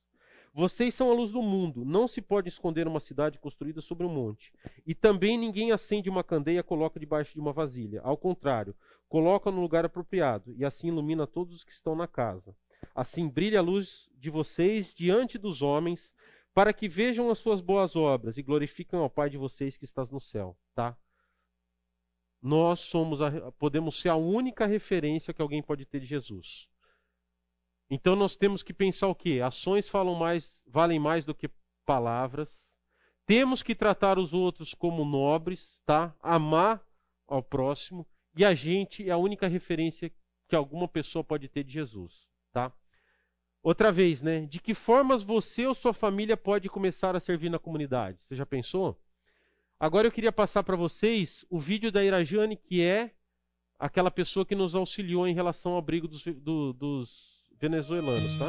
Speaker 1: Vocês são a luz do mundo. Não se pode esconder uma cidade construída sobre um monte. E também ninguém acende uma candeia e coloca debaixo de uma vasilha. Ao contrário, coloca no lugar apropriado, e assim ilumina todos os que estão na casa. Assim brilha a luz de vocês diante dos homens, para que vejam as suas boas obras e glorifiquem ao Pai de vocês que está no céu. Tá? Nós somos a, podemos ser a única referência que alguém pode ter de Jesus. Então nós temos que pensar o quê? Ações falam mais, valem mais do que palavras. Temos que tratar os outros como nobres, tá? Amar ao próximo e a gente é a única referência que alguma pessoa pode ter de Jesus, tá? Outra vez, né? De que formas você ou sua família pode começar a servir na comunidade? Você já pensou? Agora eu queria passar para vocês o vídeo da Irajane, que é aquela pessoa que nos auxiliou em relação ao abrigo dos, do, dos venezuelanos, tá?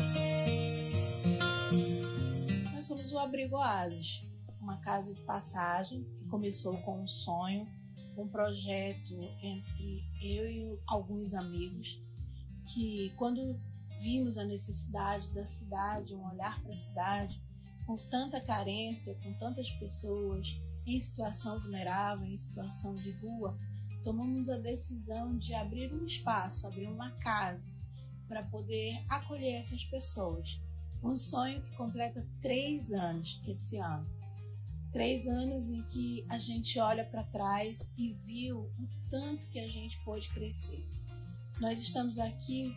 Speaker 4: Nós somos o Abrigo Oasis, uma casa de passagem que começou com um sonho, um projeto entre eu e alguns amigos, que quando vimos a necessidade da cidade, um olhar para a cidade, com tanta carência, com tantas pessoas em situação vulnerável, em situação de rua, tomamos a decisão de abrir um espaço, abrir uma casa para poder acolher essas pessoas. Um sonho que completa três anos esse ano. Três anos em que a gente olha para trás e viu o tanto que a gente pôde crescer. Nós estamos aqui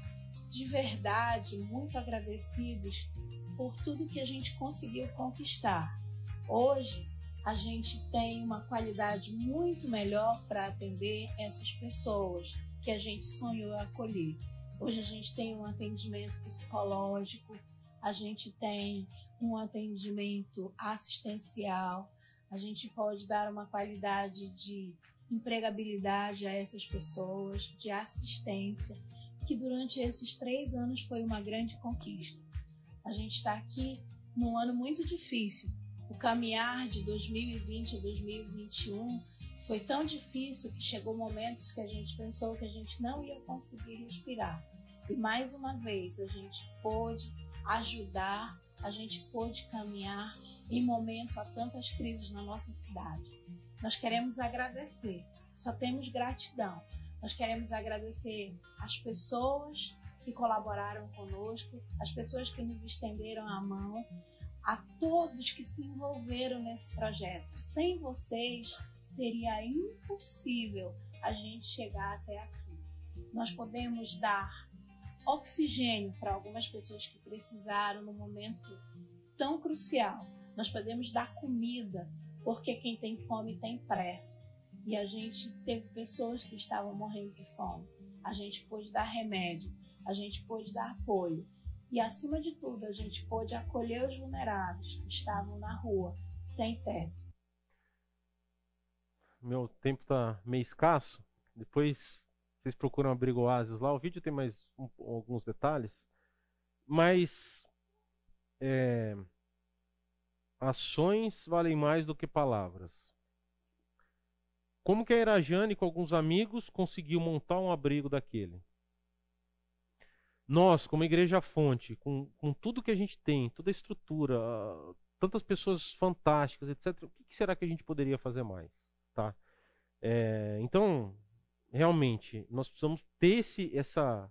Speaker 4: de verdade muito agradecidos por tudo que a gente conseguiu conquistar. Hoje, a gente tem uma qualidade muito melhor para atender essas pessoas que a gente sonhou acolher. Hoje a gente tem um atendimento psicológico, a gente tem um atendimento assistencial, a gente pode dar uma qualidade de empregabilidade a essas pessoas, de assistência, que durante esses três anos foi uma grande conquista. A gente está aqui num ano muito difícil. O caminhar de 2020 a 2021 foi tão difícil que chegou momentos que a gente pensou que a gente não ia conseguir respirar. E mais uma vez a gente pôde ajudar, a gente pôde caminhar em momento a tantas crises na nossa cidade. Nós queremos agradecer, só temos gratidão. Nós queremos agradecer as pessoas que colaboraram conosco, as pessoas que nos estenderam a mão, a todos que se envolveram nesse projeto. Sem vocês, seria impossível a gente chegar até aqui. Nós podemos dar oxigênio para algumas pessoas que precisaram no momento tão crucial. Nós podemos dar comida, porque quem tem fome tem pressa. E a gente teve pessoas que estavam morrendo de fome. A gente pôde dar remédio, a gente pôde dar apoio. E acima de tudo, a gente pôde acolher os vulneráveis que estavam na rua, sem teto
Speaker 1: meu tempo tá meio escasso. Depois vocês procuram Abrigo Oasis lá. O vídeo tem mais um, alguns detalhes. Mas é, ações valem mais do que palavras. Como que a Irajane, com alguns amigos, conseguiu montar um abrigo daquele? Nós, como Igreja Fonte, com, com tudo que a gente tem, toda a estrutura, tantas pessoas fantásticas, etc. O que será que a gente poderia fazer mais? Tá? É, então, realmente, nós precisamos ter esse, essa,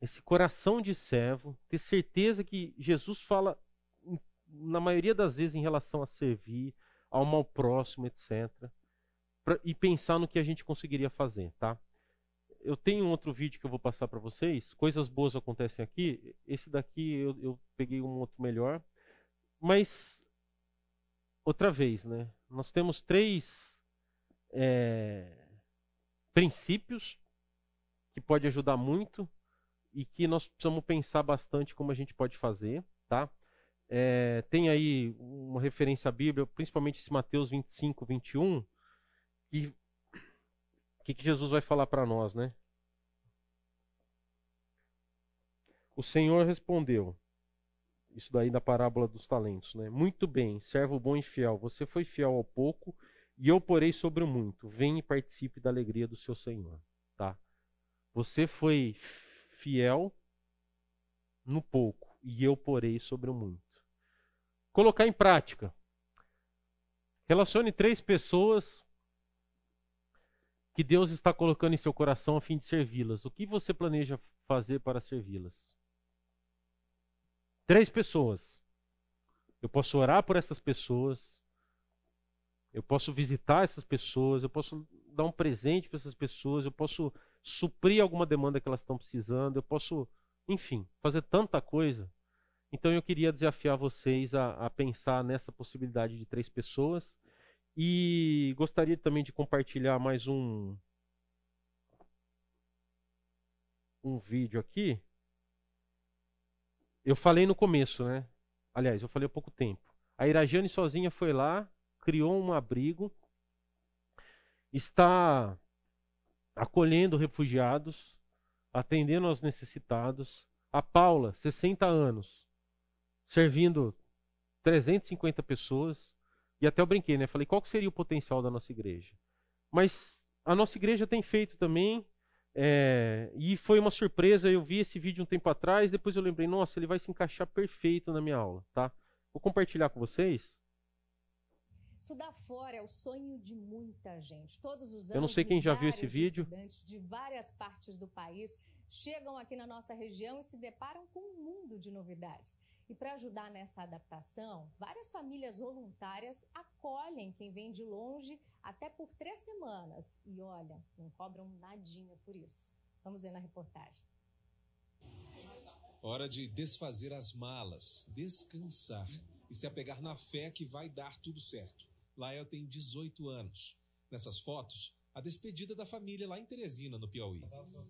Speaker 1: esse coração de servo, ter certeza que Jesus fala, na maioria das vezes, em relação a servir, ao mal próximo, etc. Pra, e pensar no que a gente conseguiria fazer, tá? Eu tenho um outro vídeo que eu vou passar para vocês. Coisas boas acontecem aqui. Esse daqui eu, eu peguei um outro melhor. Mas, outra vez, né? Nós temos três é, princípios que pode ajudar muito e que nós precisamos pensar bastante como a gente pode fazer, tá? É, tem aí uma referência à Bíblia, principalmente esse Mateus 25, 21, e o que, que Jesus vai falar para nós, né? O Senhor respondeu, isso daí da parábola dos talentos, né? Muito bem, servo bom e fiel, você foi fiel ao pouco e eu porei sobre o muito. Vem e participe da alegria do seu Senhor, tá? Você foi fiel no pouco e eu porei sobre o muito. Colocar em prática. Relacione três pessoas que Deus está colocando em seu coração a fim de servi-las. O que você planeja fazer para servi-las? Três pessoas. Eu posso orar por essas pessoas. Eu posso visitar essas pessoas. Eu posso dar um presente para essas pessoas. Eu posso suprir alguma demanda que elas estão precisando. Eu posso, enfim, fazer tanta coisa. Então eu queria desafiar vocês a, a pensar nessa possibilidade de três pessoas e gostaria também de compartilhar mais um um vídeo aqui. Eu falei no começo, né? Aliás, eu falei há pouco tempo. A Irajane sozinha foi lá, criou um abrigo, está acolhendo refugiados, atendendo aos necessitados. A Paula, 60 anos, servindo 350 pessoas. E até eu brinquei, né? Falei, qual que seria o potencial da nossa igreja? Mas a nossa igreja tem feito também, é, e foi uma surpresa, eu vi esse vídeo um tempo atrás, depois eu lembrei, nossa, ele vai se encaixar perfeito na minha aula, tá? Vou compartilhar com vocês.
Speaker 5: Estudar fora é o sonho de muita gente. Todos os anos,
Speaker 1: eu não sei quem já viu esse vídeo.
Speaker 5: Estudantes de várias partes do país chegam aqui na nossa região e se deparam com um mundo de novidades. E para ajudar nessa adaptação, várias famílias voluntárias acolhem quem vem de longe até por três semanas. E olha, não cobram nadinha por isso. Vamos ver na reportagem.
Speaker 6: Hora de desfazer as malas, descansar e se apegar na fé que vai dar tudo certo. Lael tem 18 anos. Nessas fotos, a despedida da família lá em Teresina, no Piauí.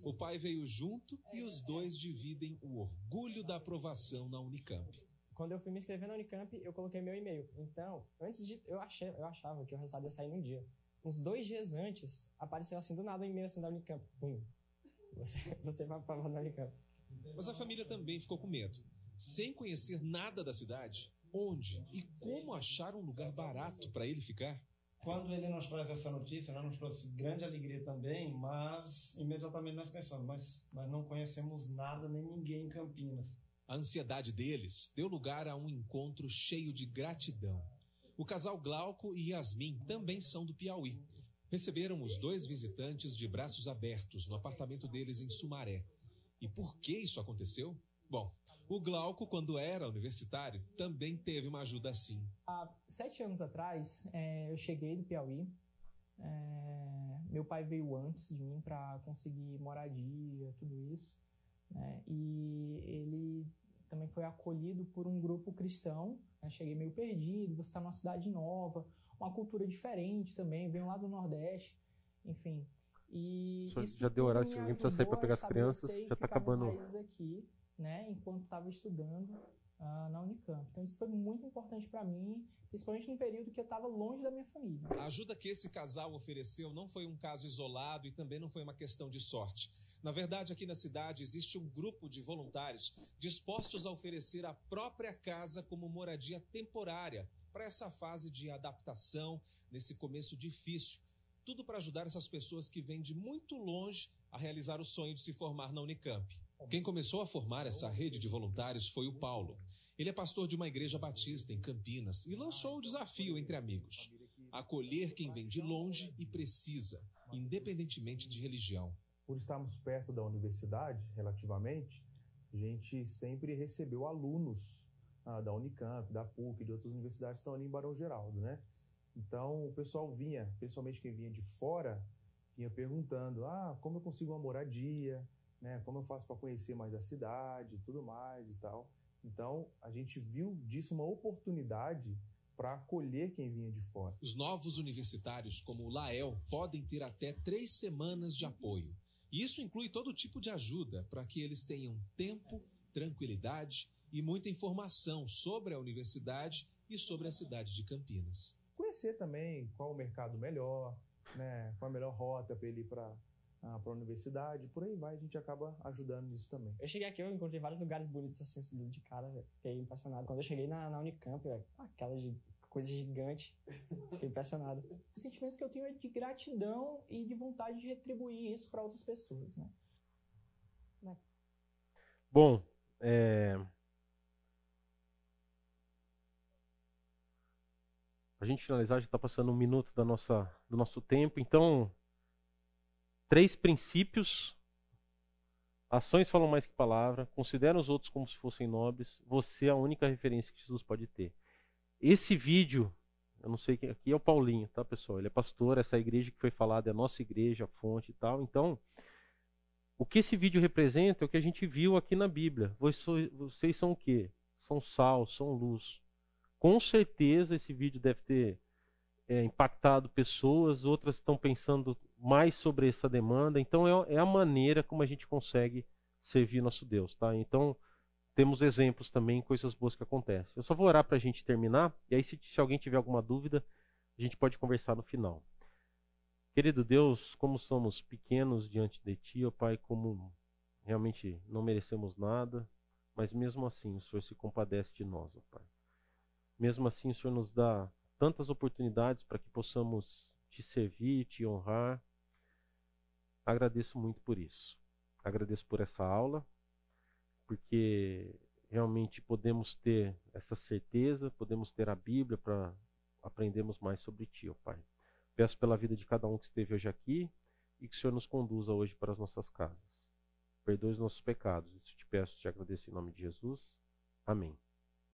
Speaker 6: O pai veio junto e os dois dividem o orgulho da aprovação na Unicamp.
Speaker 7: Quando eu fui me inscrever na Unicamp, eu coloquei meu e-mail. Então, antes de. Eu, achei, eu achava que o resultado ia sair num dia. Uns dois dias antes, apareceu assim do nada um e-mail assim da Unicamp. Pum. Você, você vai para na Unicamp.
Speaker 6: Mas a família também ficou com medo. Sem conhecer nada da cidade, onde e como achar um lugar barato para ele ficar?
Speaker 8: Quando ele nos traz essa notícia, né, nos trouxe grande alegria também, mas imediatamente nós pensamos, mas nós não conhecemos nada nem ninguém em Campinas.
Speaker 6: A ansiedade deles deu lugar a um encontro cheio de gratidão. O casal Glauco e Yasmin também são do Piauí. Receberam os dois visitantes de braços abertos no apartamento deles em Sumaré. E por que isso aconteceu? Bom, o Glauco, quando era universitário, também teve uma ajuda assim.
Speaker 7: Há sete anos atrás, é, eu cheguei do Piauí. É, meu pai veio antes de mim para conseguir moradia, tudo isso. Né? E ele também foi acolhido por um grupo cristão. Né? Cheguei meio perdido, você está numa cidade nova, uma cultura diferente também, venho lá do Nordeste, enfim. E
Speaker 1: já deu horário, se alguém precisa sair para pegar as crianças, já está acabando.
Speaker 7: Aqui, né, enquanto estava estudando uh, na Unicamp. Então isso foi muito importante para mim, principalmente no período que eu estava longe da minha família.
Speaker 6: A ajuda que esse casal ofereceu não foi um caso isolado e também não foi uma questão de sorte. Na verdade, aqui na cidade existe um grupo de voluntários dispostos a oferecer a própria casa como moradia temporária para essa fase de adaptação, nesse começo difícil. Tudo para ajudar essas pessoas que vêm de muito longe a realizar o sonho de se formar na Unicamp. Quem começou a formar essa rede de voluntários foi o Paulo. Ele é pastor de uma igreja batista em Campinas e lançou o desafio entre amigos: acolher quem vem de longe e precisa, independentemente de religião.
Speaker 9: Por estarmos perto da universidade, relativamente, a gente sempre recebeu alunos ah, da Unicamp, da PUC, de outras universidades que estão ali em Barão Geraldo, né? Então o pessoal vinha, principalmente quem vinha de fora, vinha perguntando: ah, como eu consigo uma moradia, né? Como eu faço para conhecer mais a cidade, tudo mais e tal. Então a gente viu disso uma oportunidade para acolher quem vinha de fora.
Speaker 6: Os novos universitários, como o Lael, podem ter até três semanas de apoio. E isso inclui todo tipo de ajuda para que eles tenham tempo, tranquilidade e muita informação sobre a universidade e sobre a cidade de Campinas.
Speaker 9: Conhecer também qual o mercado melhor, né, qual a melhor rota para ele ir para ah, para a universidade, por aí vai, a gente acaba ajudando nisso também.
Speaker 7: Eu cheguei aqui, eu encontrei vários lugares bonitos assim, de cara, véio. fiquei impressionado. Quando eu cheguei na, na Unicamp, véio, aquela de coisa gigante, fiquei impressionado. O sentimento que eu tenho é de gratidão e de vontade de retribuir isso para outras pessoas, né?
Speaker 1: Bom, é... a gente finalizar, já está passando um minuto da nossa, do nosso tempo, então três princípios. Ações falam mais que palavra. Considera os outros como se fossem nobres. Você é a única referência que Jesus pode ter. Esse vídeo, eu não sei quem aqui é o Paulinho, tá, pessoal? Ele é pastor, essa igreja que foi falada é a nossa igreja, a fonte e tal. Então, o que esse vídeo representa é o que a gente viu aqui na Bíblia. Vocês são o quê? São sal, são luz. Com certeza esse vídeo deve ter é, impactado pessoas, outras estão pensando mais sobre essa demanda. Então é, é, a maneira como a gente consegue servir nosso Deus, tá? Então temos exemplos também, coisas boas que acontecem. Eu só vou orar para a gente terminar, e aí se, se alguém tiver alguma dúvida, a gente pode conversar no final. Querido Deus, como somos pequenos diante de Ti, ó Pai, como realmente não merecemos nada, mas mesmo assim o Senhor se compadece de nós, ó Pai. Mesmo assim o Senhor nos dá tantas oportunidades para que possamos te servir, te honrar. Agradeço muito por isso. Agradeço por essa aula, porque realmente podemos ter essa certeza, podemos ter a Bíblia para aprendermos mais sobre Ti, ó Pai. Peço pela vida de cada um que esteve hoje aqui e que o Senhor nos conduza hoje para as nossas casas. Perdoe os nossos pecados. Isso te peço, te agradeço em nome de Jesus. Amém.